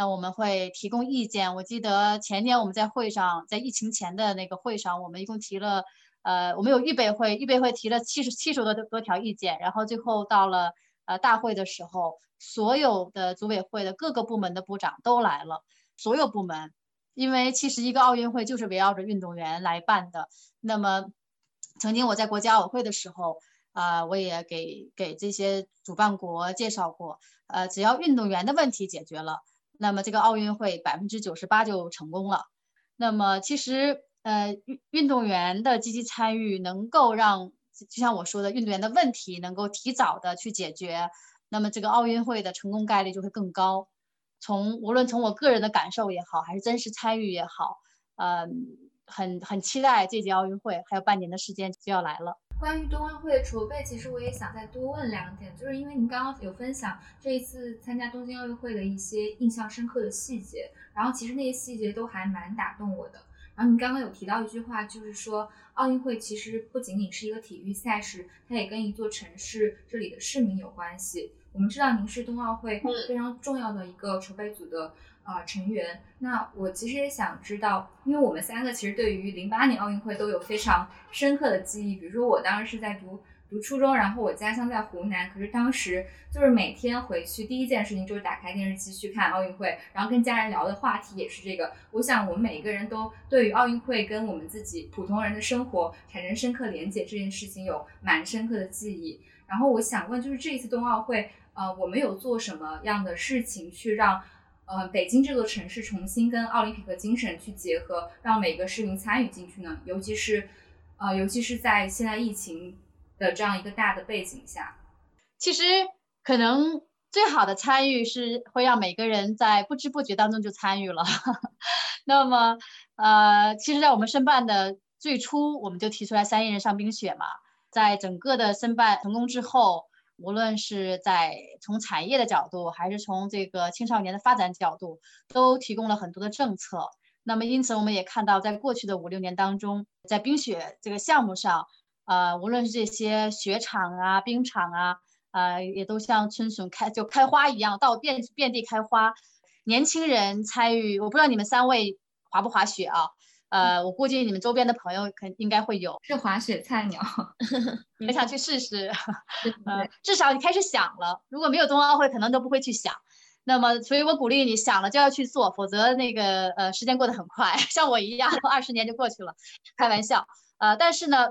[SPEAKER 3] 那我们会提供意见。我记得前年我们在会上，在疫情前的那个会上，我们一共提了，呃，我们有预备会，预备会提了七十七十多多条意见。然后最后到了呃大会的时候，所有的组委会的各个部门的部长都来了，所有部门，因为其实一个奥运会就是围绕着运动员来办的。那么曾经我在国家奥委会的时候，啊，我也给给这些主办国介绍过，呃，只要运动员的问题解决了。那么这个奥运会百分之九十八就成功了。那么其实呃运运动员的积极参与，能够让就像我说的，运动员的问题能够提早的去解决，那么这个奥运会的成功概率就会更高。从无论从我个人的感受也好，还是真实参与也好，嗯，很很期待这届奥运会，还有半年的时间就要来了。
[SPEAKER 4] 关于冬奥会的筹备，其实我也想再多问两点，就是因为您刚刚有分享这一次参加东京奥运会的一些印象深刻的细节，然后其实那些细节都还蛮打动我的。然后您刚刚有提到一句话，就是说奥运会其实不仅仅是一个体育赛事，它也跟一座城市这里的市民有关系。我们知道您是冬奥会非常重要的一个筹备组的啊成员。那我其实也想知道，因为我们三个其实对于零八年奥运会都有非常深刻的记忆。比如说我当时是在读读初中，然后我家乡在湖南，可是当时就是每天回去第一件事情就是打开电视机去看奥运会，然后跟家人聊的话题也是这个。我想我们每一个人都对于奥运会跟我们自己普通人的生活产生深刻连结这件事情有蛮深刻的记忆。然后我想问，就是这一次冬奥会，呃，我们有做什么样的事情去让？呃，北京这座城市重新跟奥林匹克精神去结合，让每个市民参与进去呢？尤其是，呃，尤其是在现在疫情的这样一个大的背景下，
[SPEAKER 3] 其实可能最好的参与是会让每个人在不知不觉当中就参与了。那么，呃，其实，在我们申办的最初，我们就提出来三亿人上冰雪嘛，在整个的申办成功之后。无论是在从产业的角度，还是从这个青少年的发展角度，都提供了很多的政策。那么，因此我们也看到，在过去的五六年当中，在冰雪这个项目上，呃，无论是这些雪场啊、冰场啊，呃，也都像春笋开就开花一样，到遍遍地开花。年轻人参与，我不知道你们三位滑不滑雪啊？呃，我估计你们周边的朋友肯应该会有
[SPEAKER 4] 是滑雪菜鸟，
[SPEAKER 3] 很想去试试。呃，至少你开始想了，如果没有冬奥会，可能都不会去想。那么，所以我鼓励你想了就要去做，否则那个呃时间过得很快，像我一样，二十年就过去了。开玩笑，呃，但是呢，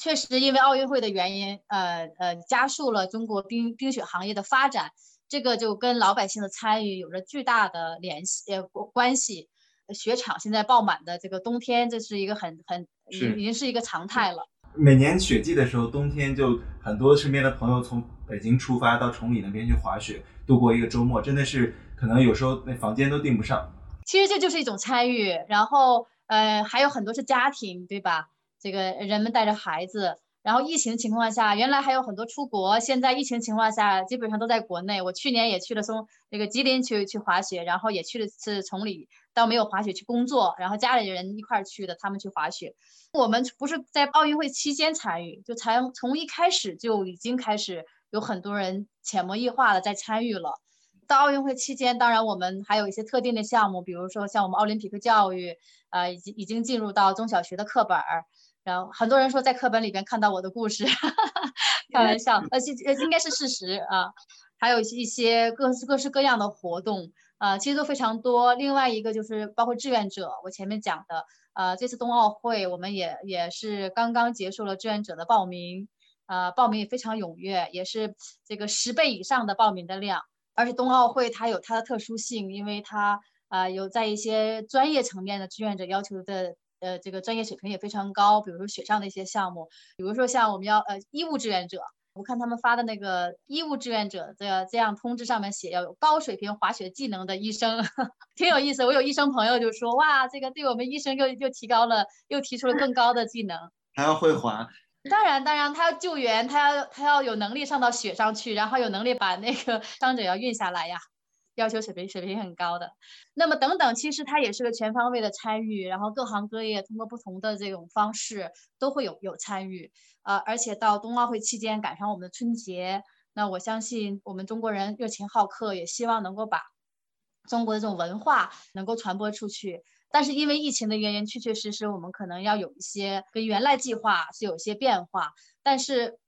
[SPEAKER 3] 确实因为奥运会的原因，呃呃，加速了中国冰冰雪行业的发展，这个就跟老百姓的参与有着巨大的联系呃关系。雪场现在爆满的这个冬天，这是一个很很已已经是一个常态了。
[SPEAKER 5] 每年雪季的时候，冬天就很多身边的朋友从北京出发到崇礼那边去滑雪，度过一个周末，真的是可能有时候那房间都订不上。
[SPEAKER 3] 其实这就是一种参与，然后呃还有很多是家庭，对吧？这个人们带着孩子。然后疫情情况下，原来还有很多出国，现在疫情情况下，基本上都在国内。我去年也去了松那个吉林去去滑雪，然后也去了次崇礼，倒没有滑雪去工作，然后家里人一块儿去的，他们去滑雪。我们不是在奥运会期间参与，就才从一开始就已经开始有很多人潜移默化的在参与了。到奥运会期间，当然我们还有一些特定的项目，比如说像我们奥林匹克教育，呃，已经已经进入到中小学的课本儿。然后很多人说在课本里边看到我的故事，开玩笑，呃，呃，应该是事实啊。还有一些各式各式各样的活动，呃，其实都非常多。另外一个就是包括志愿者，我前面讲的，呃，这次冬奥会我们也也是刚刚结束了志愿者的报名，呃，报名也非常踊跃，也是这个十倍以上的报名的量。而且冬奥会它有它的特殊性，因为它呃有在一些专业层面的志愿者要求的。呃，这个专业水平也非常高，比如说雪上的一些项目，比如说像我们要呃医务志愿者，我看他们发的那个医务志愿者的这样通知上面写要有高水平滑雪技能的医生，挺有意思。我有医生朋友就说，哇，这个对我们医生又又提高了，又提出了更高的技能，
[SPEAKER 6] 还要会滑。
[SPEAKER 3] 当然，当然，他要救援，他要他要有能力上到雪上去，然后有能力把那个伤者要运下来呀。要求水平水平很高的，那么等等，其实它也是个全方位的参与，然后各行各业通过不同的这种方式都会有有参与，呃，而且到冬奥会期间赶上我们的春节，那我相信我们中国人热情好客，也希望能够把中国的这种文化能够传播出去。但是因为疫情的原因，确确实实我们可能要有一些跟原来计划是有一些变化，但是。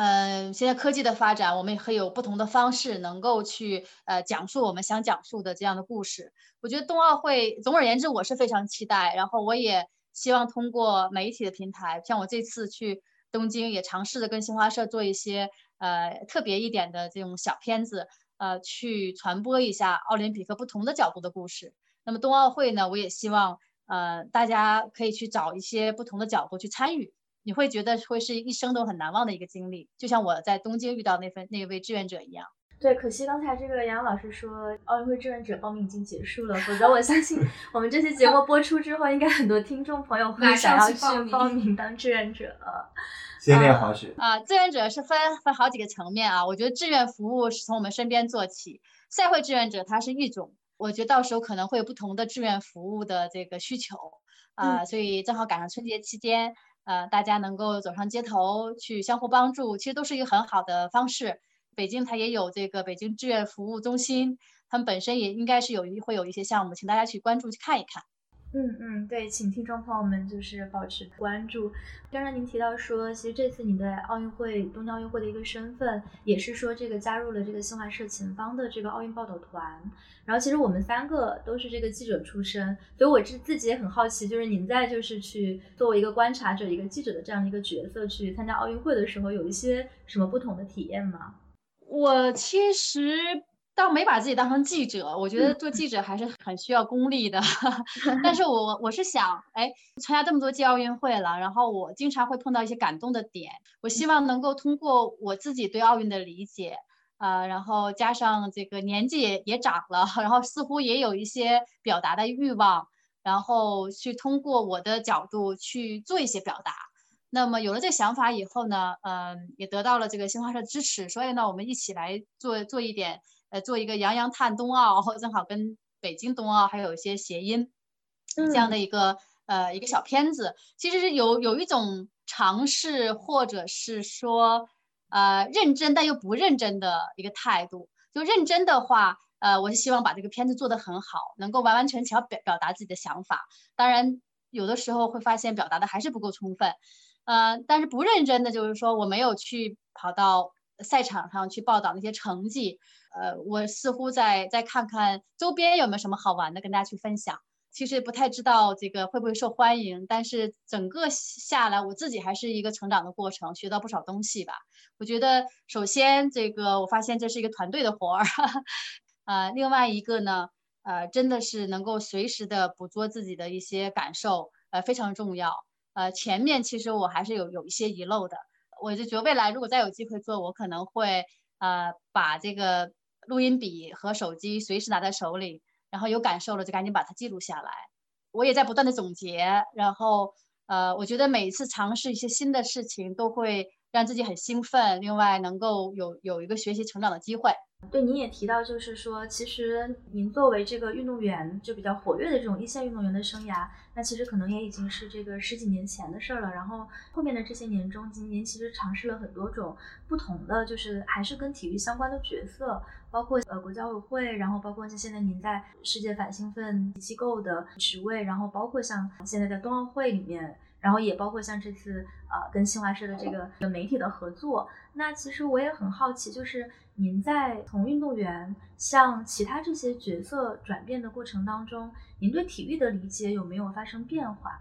[SPEAKER 3] 嗯，现在科技的发展，我们也可以有不同的方式，能够去呃讲述我们想讲述的这样的故事。我觉得冬奥会，总而言之，我是非常期待。然后我也希望通过媒体的平台，像我这次去东京，也尝试着跟新华社做一些呃特别一点的这种小片子，呃，去传播一下奥林匹克不同的角度的故事。那么冬奥会呢，我也希望呃大家可以去找一些不同的角度去参与。你会觉得会是一生都很难忘的一个经历，就像我在东京遇到那份那位志愿者一样。
[SPEAKER 2] 对，可惜刚才这个杨老师说奥运会志愿者报名已经结束了，否则我相信 我们这期节目播出之后，应该很多听众朋友会想要去报名当志愿者。
[SPEAKER 5] 先练滑雪
[SPEAKER 3] 啊，志愿者是分分好几个层面啊。我觉得志愿服务是从我们身边做起，赛会志愿者它是一种，我觉得到时候可能会有不同的志愿服务的这个需求啊，所以正好赶上春节期间。呃，大家能够走上街头去相互帮助，其实都是一个很好的方式。北京它也有这个北京志愿服务中心，他们本身也应该是有一会有一些项目，请大家去关注去看一看。
[SPEAKER 2] 嗯嗯，对，请听众朋友们就是保持关注。刚才您提到说，其实这次您的奥运会东京奥运会的一个身份，也是说这个加入了这个新华社前方的这个奥运报道团。然后其实我们三个都是这个记者出身，所以我自自己也很好奇，就是您在就是去作为一个观察者、一个记者的这样的一个角色去参加奥运会的时候，有一些什么不同的体验吗？
[SPEAKER 3] 我其实。倒没把自己当成记者，我觉得做记者还是很需要功力的。但 是我我是想，哎，参加这么多届奥运会了，然后我经常会碰到一些感动的点。我希望能够通过我自己对奥运的理解，呃，然后加上这个年纪也也长了，然后似乎也有一些表达的欲望，然后去通过我的角度去做一些表达。那么有了这个想法以后呢，嗯，也得到了这个新华社支持，所以呢，我们一起来做做一点。呃，做一个洋洋探冬奥，正好跟北京冬奥还有一些谐音，这样的一个呃一个小片子，其实是有有一种尝试，或者是说呃认真但又不认真的一个态度。就认真的话，呃，我是希望把这个片子做得很好，能够完完全全表表达自己的想法。当然，有的时候会发现表达的还是不够充分，呃，但是不认真的就是说我没有去跑到赛场上去报道那些成绩。呃，我似乎在再看看周边有没有什么好玩的跟大家去分享。其实不太知道这个会不会受欢迎，但是整个下来我自己还是一个成长的过程，学到不少东西吧。我觉得首先这个我发现这是一个团队的活儿，呃，另外一个呢，呃，真的是能够随时的捕捉自己的一些感受，呃，非常重要。呃，前面其实我还是有有一些遗漏的，我就觉得未来如果再有机会做，我可能会呃把这个。录音笔和手机随时拿在手里，然后有感受了就赶紧把它记录下来。我也在不断的总结，然后呃，我觉得每一次尝试一些新的事情都会让自己很兴奋，另外能够有有一个学习成长的机会。
[SPEAKER 2] 对，您也提到，就是说，其实您作为这个运动员，就比较活跃的这种一线运动员的生涯，那其实可能也已经是这个十几年前的事儿了。然后后面的这些年中，您其实尝试了很多种不同的，就是还是跟体育相关的角色，包括呃国际奥委会，然后包括像现在您在世界反兴奋机构的职位，然后包括像现在在冬奥会里面。然后也包括像这次呃跟新华社的这个媒体的合作，那其实我也很好奇，就是您在从运动员向其他这些角色转变的过程当中，您对体育的理解有没有发生变化？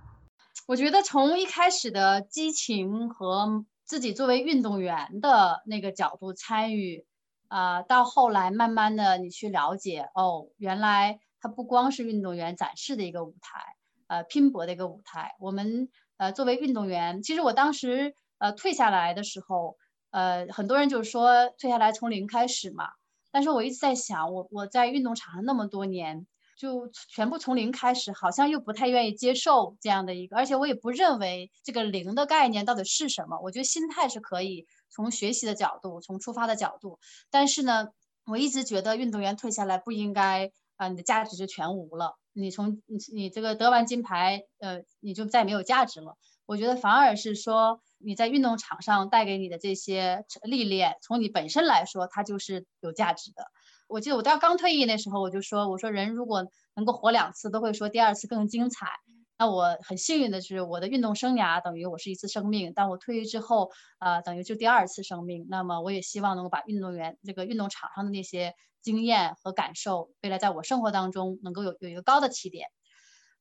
[SPEAKER 3] 我觉得从一开始的激情和自己作为运动员的那个角度参与，啊，到后来慢慢的你去了解，哦，原来它不光是运动员展示的一个舞台，呃，拼搏的一个舞台，我们。呃，作为运动员，其实我当时呃退下来的时候，呃，很多人就是说退下来从零开始嘛。但是我一直在想，我我在运动场上那么多年，就全部从零开始，好像又不太愿意接受这样的一个，而且我也不认为这个零的概念到底是什么。我觉得心态是可以从学习的角度，从出发的角度，但是呢，我一直觉得运动员退下来不应该啊，你的价值就全无了。你从你你这个得完金牌，呃，你就再没有价值了。我觉得反而是说你在运动场上带给你的这些历练，从你本身来说，它就是有价值的。我记得我到刚退役那时候，我就说，我说人如果能够活两次，都会说第二次更精彩。那我很幸运的是，我的运动生涯等于我是一次生命，但我退役之后，呃，等于就第二次生命。那么我也希望能够把运动员这个运动场上的那些。经验和感受，未来在我生活当中能够有有一个高的起点，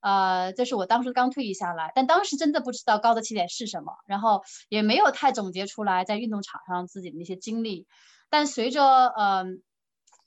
[SPEAKER 3] 呃，这是我当时刚退役下来，但当时真的不知道高的起点是什么，然后也没有太总结出来在运动场上自己的那些经历，但随着呃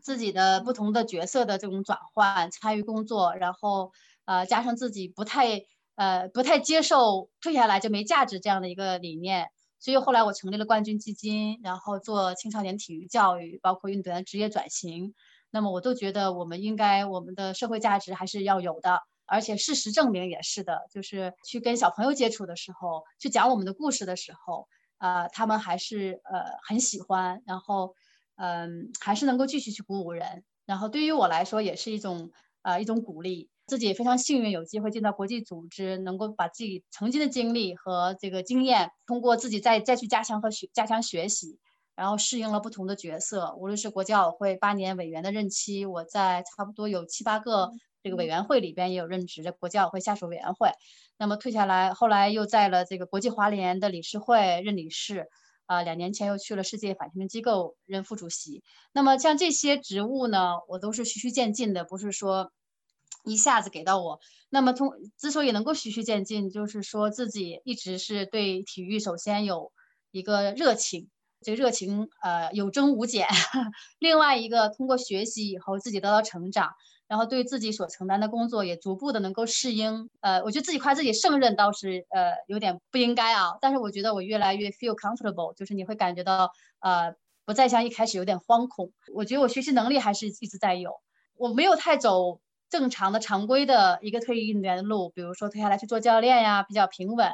[SPEAKER 3] 自己的不同的角色的这种转换，参与工作，然后呃加上自己不太呃不太接受退下来就没价值这样的一个理念。所以后来我成立了冠军基金，然后做青少年体育教育，包括运动员职业转型。那么我都觉得我们应该我们的社会价值还是要有的，而且事实证明也是的，就是去跟小朋友接触的时候，去讲我们的故事的时候，呃，他们还是呃很喜欢，然后嗯还是能够继续去鼓舞人。然后对于我来说也是一种呃一种鼓励。自己也非常幸运，有机会进到国际组织，能够把自己曾经的经历和这个经验，通过自己再再去加强和学加强学习，然后适应了不同的角色，无论是国际奥委会八年委员的任期，我在差不多有七八个这个委员会里边也有任职，在国际奥委会下属委员会。那么退下来，后来又在了这个国际华联的理事会任理事，啊，两年前又去了世界反兴奋机构任副主席。那么像这些职务呢，我都是循序渐进的，不是说一下子给到我。那么通之所以能够循序渐进，就是说自己一直是对体育首先有一个热情。这个热情呃有增无减，另外一个通过学习以后自己得到成长，然后对自己所承担的工作也逐步的能够适应。呃，我觉得自己夸自己胜任倒是呃有点不应该啊，但是我觉得我越来越 feel comfortable，就是你会感觉到呃不再像一开始有点惶恐。我觉得我学习能力还是一直在有，我没有太走正常的常规的一个退役运动员的路，比如说退下来去做教练呀，比较平稳。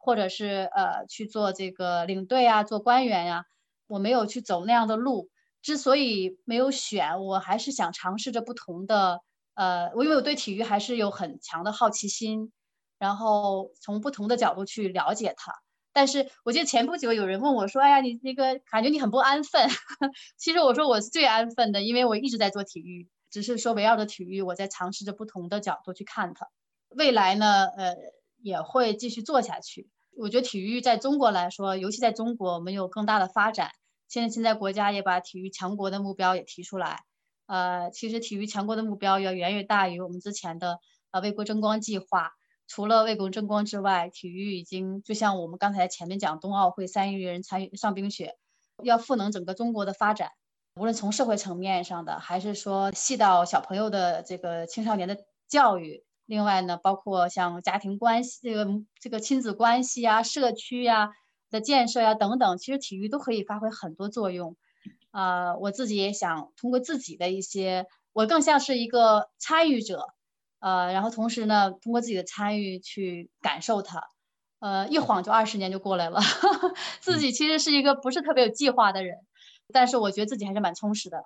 [SPEAKER 3] 或者是呃去做这个领队啊，做官员呀，我没有去走那样的路。之所以没有选，我还是想尝试着不同的呃，我因为我对体育还是有很强的好奇心，然后从不同的角度去了解它。但是我记得前不久有人问我说：“哎呀，你那个感觉你很不安分。” 其实我说我是最安分的，因为我一直在做体育，只是说围绕着体育，我在尝试着不同的角度去看它。未来呢，呃，也会继续做下去。我觉得体育在中国来说，尤其在中国，我们有更大的发展。现在现在国家也把体育强国的目标也提出来。呃，其实体育强国的目标要远远大于我们之前的呃为国争光计划。除了为国争光之外，体育已经就像我们刚才前面讲，冬奥会三亿人参与上冰雪，要赋能整个中国的发展。无论从社会层面上的，还是说细到小朋友的这个青少年的教育。另外呢，包括像家庭关系、这个这个亲子关系啊、社区呀的建设呀等等，其实体育都可以发挥很多作用。啊，我自己也想通过自己的一些，我更像是一个参与者，呃，然后同时呢，通过自己的参与去感受它。呃，一晃就二十年就过来了，自己其实是一个不是特别有计划的人，但是我觉得自己还是蛮充实的。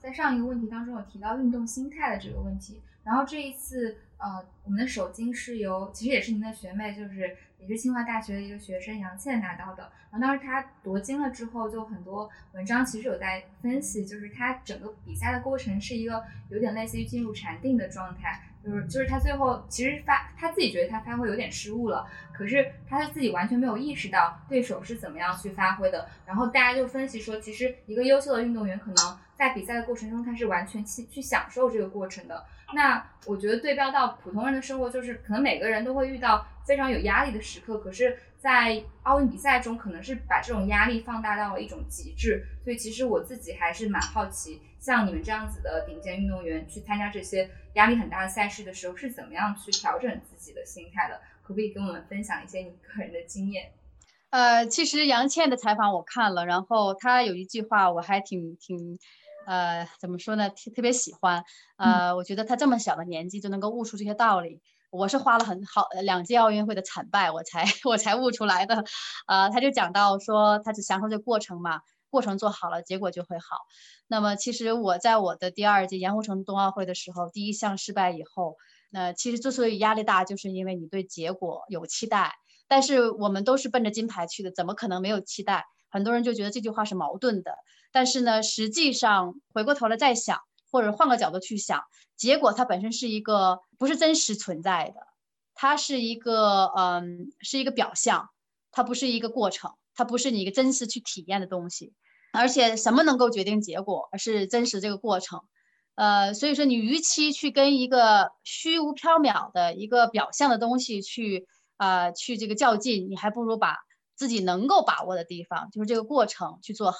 [SPEAKER 4] 在上一个问题当中有提到运动心态的这个问题，然后这一次。呃，我们的首金是由其实也是您的学妹，就是也是清华大学的一个学生杨倩拿到的。然后当时她夺金了之后，就很多文章其实有在分析，就是她整个比赛的过程是一个有点类似于进入禅定的状态，就是就是他最后其实发他自己觉得他发挥有点失误了，可是他是自己完全没有意识到对手是怎么样去发挥的。然后大家就分析说，其实一个优秀的运动员可能在比赛的过程中，他是完全去去享受这个过程的。那我觉得对标到普通人的生活，就是可能每个人都会遇到非常有压力的时刻，可是，在奥运比赛中，可能是把这种压力放大到了一种极致。所以，其实我自己还是蛮好奇，像你们这样子的顶尖运动员去参加这些压力很大的赛事的时候，是怎么样去调整自己的心态的？可不可以跟我们分享一些你个人的经验？
[SPEAKER 3] 呃，其实杨倩的采访我看了，然后她有一句话我还挺挺。呃，怎么说呢？特特别喜欢，呃，我觉得她这么小的年纪就能够悟出这些道理，我是花了很好两届奥运会的惨败，我才 我才悟出来的。呃，他就讲到说，他只享受这过程嘛，过程做好了，结果就会好。那么其实我在我的第二届盐湖城冬奥会的时候，第一项失败以后，那其实之所以压力大，就是因为你对结果有期待，但是我们都是奔着金牌去的，怎么可能没有期待？很多人就觉得这句话是矛盾的，但是呢，实际上回过头来再想，或者换个角度去想，结果它本身是一个不是真实存在的，它是一个嗯，是一个表象，它不是一个过程，它不是你一个真实去体验的东西。而且什么能够决定结果，而是真实这个过程。呃，所以说你与其去跟一个虚无缥缈的一个表象的东西去啊去这个较劲，你还不如把。自己能够把握的地方，就是这个过程去做好。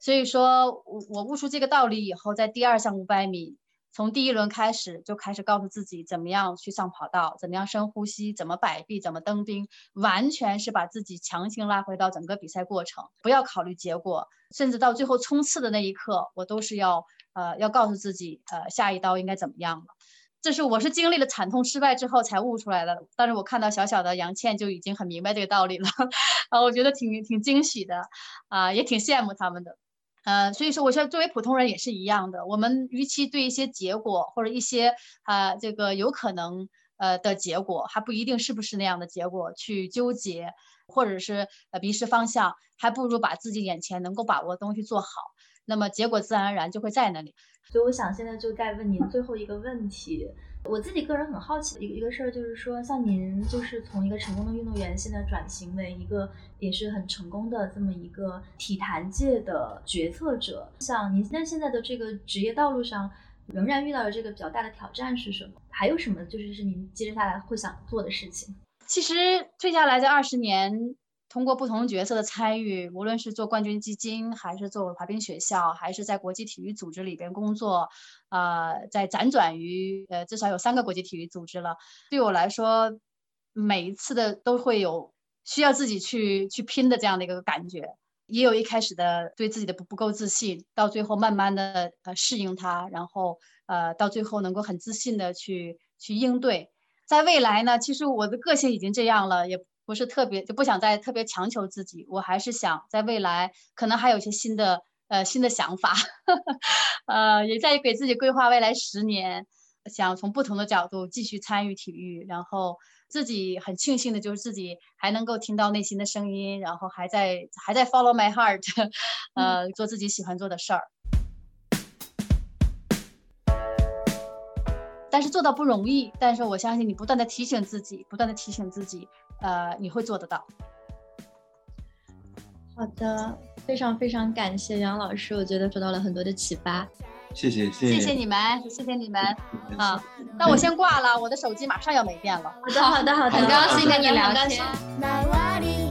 [SPEAKER 3] 所以说，我我悟出这个道理以后，在第二项五百米，从第一轮开始就开始告诉自己怎么样去上跑道，怎么样深呼吸，怎么摆臂，怎么蹬冰，完全是把自己强行拉回到整个比赛过程，不要考虑结果，甚至到最后冲刺的那一刻，我都是要呃要告诉自己，呃下一刀应该怎么样了。这是我是经历了惨痛失败之后才悟出来的，但是我看到小小的杨倩就已经很明白这个道理了，啊，我觉得挺挺惊喜的，啊，也挺羡慕他们的，呃，所以说我说作为普通人也是一样的，我们与其对一些结果或者一些啊这个有可能呃的结果，还不一定是不是那样的结果去纠结，或者是呃迷失方向，还不如把自己眼前能够把握的东西做好，那么结果自然而然就会在那里。
[SPEAKER 2] 所以我想现在就再问您最后一个问题。我自己个人很好奇的一个一个事儿，就是说，像您就是从一个成功的运动员，现在转型为一个也是很成功的这么一个体坛界的决策者。像您在现在的这个职业道路上，仍然遇到的这个比较大的挑战是什么？还有什么就是是您接下来会想做的事情？
[SPEAKER 3] 其实退下来这二十年。通过不同角色的参与，无论是做冠军基金，还是做滑冰学校，还是在国际体育组织里边工作，呃，在辗转于呃至少有三个国际体育组织了。对我来说，每一次的都会有需要自己去去拼的这样的一个感觉，也有一开始的对自己的不不够自信，到最后慢慢的呃适应它，然后呃到最后能够很自信的去去应对。在未来呢，其实我的个性已经这样了，也。不是特别就不想再特别强求自己，我还是想在未来可能还有一些新的呃新的想法，呃也在给自己规划未来十年，想从不同的角度继续参与体育，然后自己很庆幸的就是自己还能够听到内心的声音，然后还在还在 follow my heart，呃做自己喜欢做的事儿，但是做到不容易，但是我相信你不断的提醒自己，不断的提醒自己。呃，你会做得到。
[SPEAKER 2] 好的，非常非常感谢杨老师，我觉得受到了很多的启发。
[SPEAKER 5] 谢谢，
[SPEAKER 3] 谢谢你们，谢谢你们啊！那我先挂了，我的手机马上要没电了。
[SPEAKER 2] 好的，好的，好的，
[SPEAKER 4] 很高兴跟你聊天。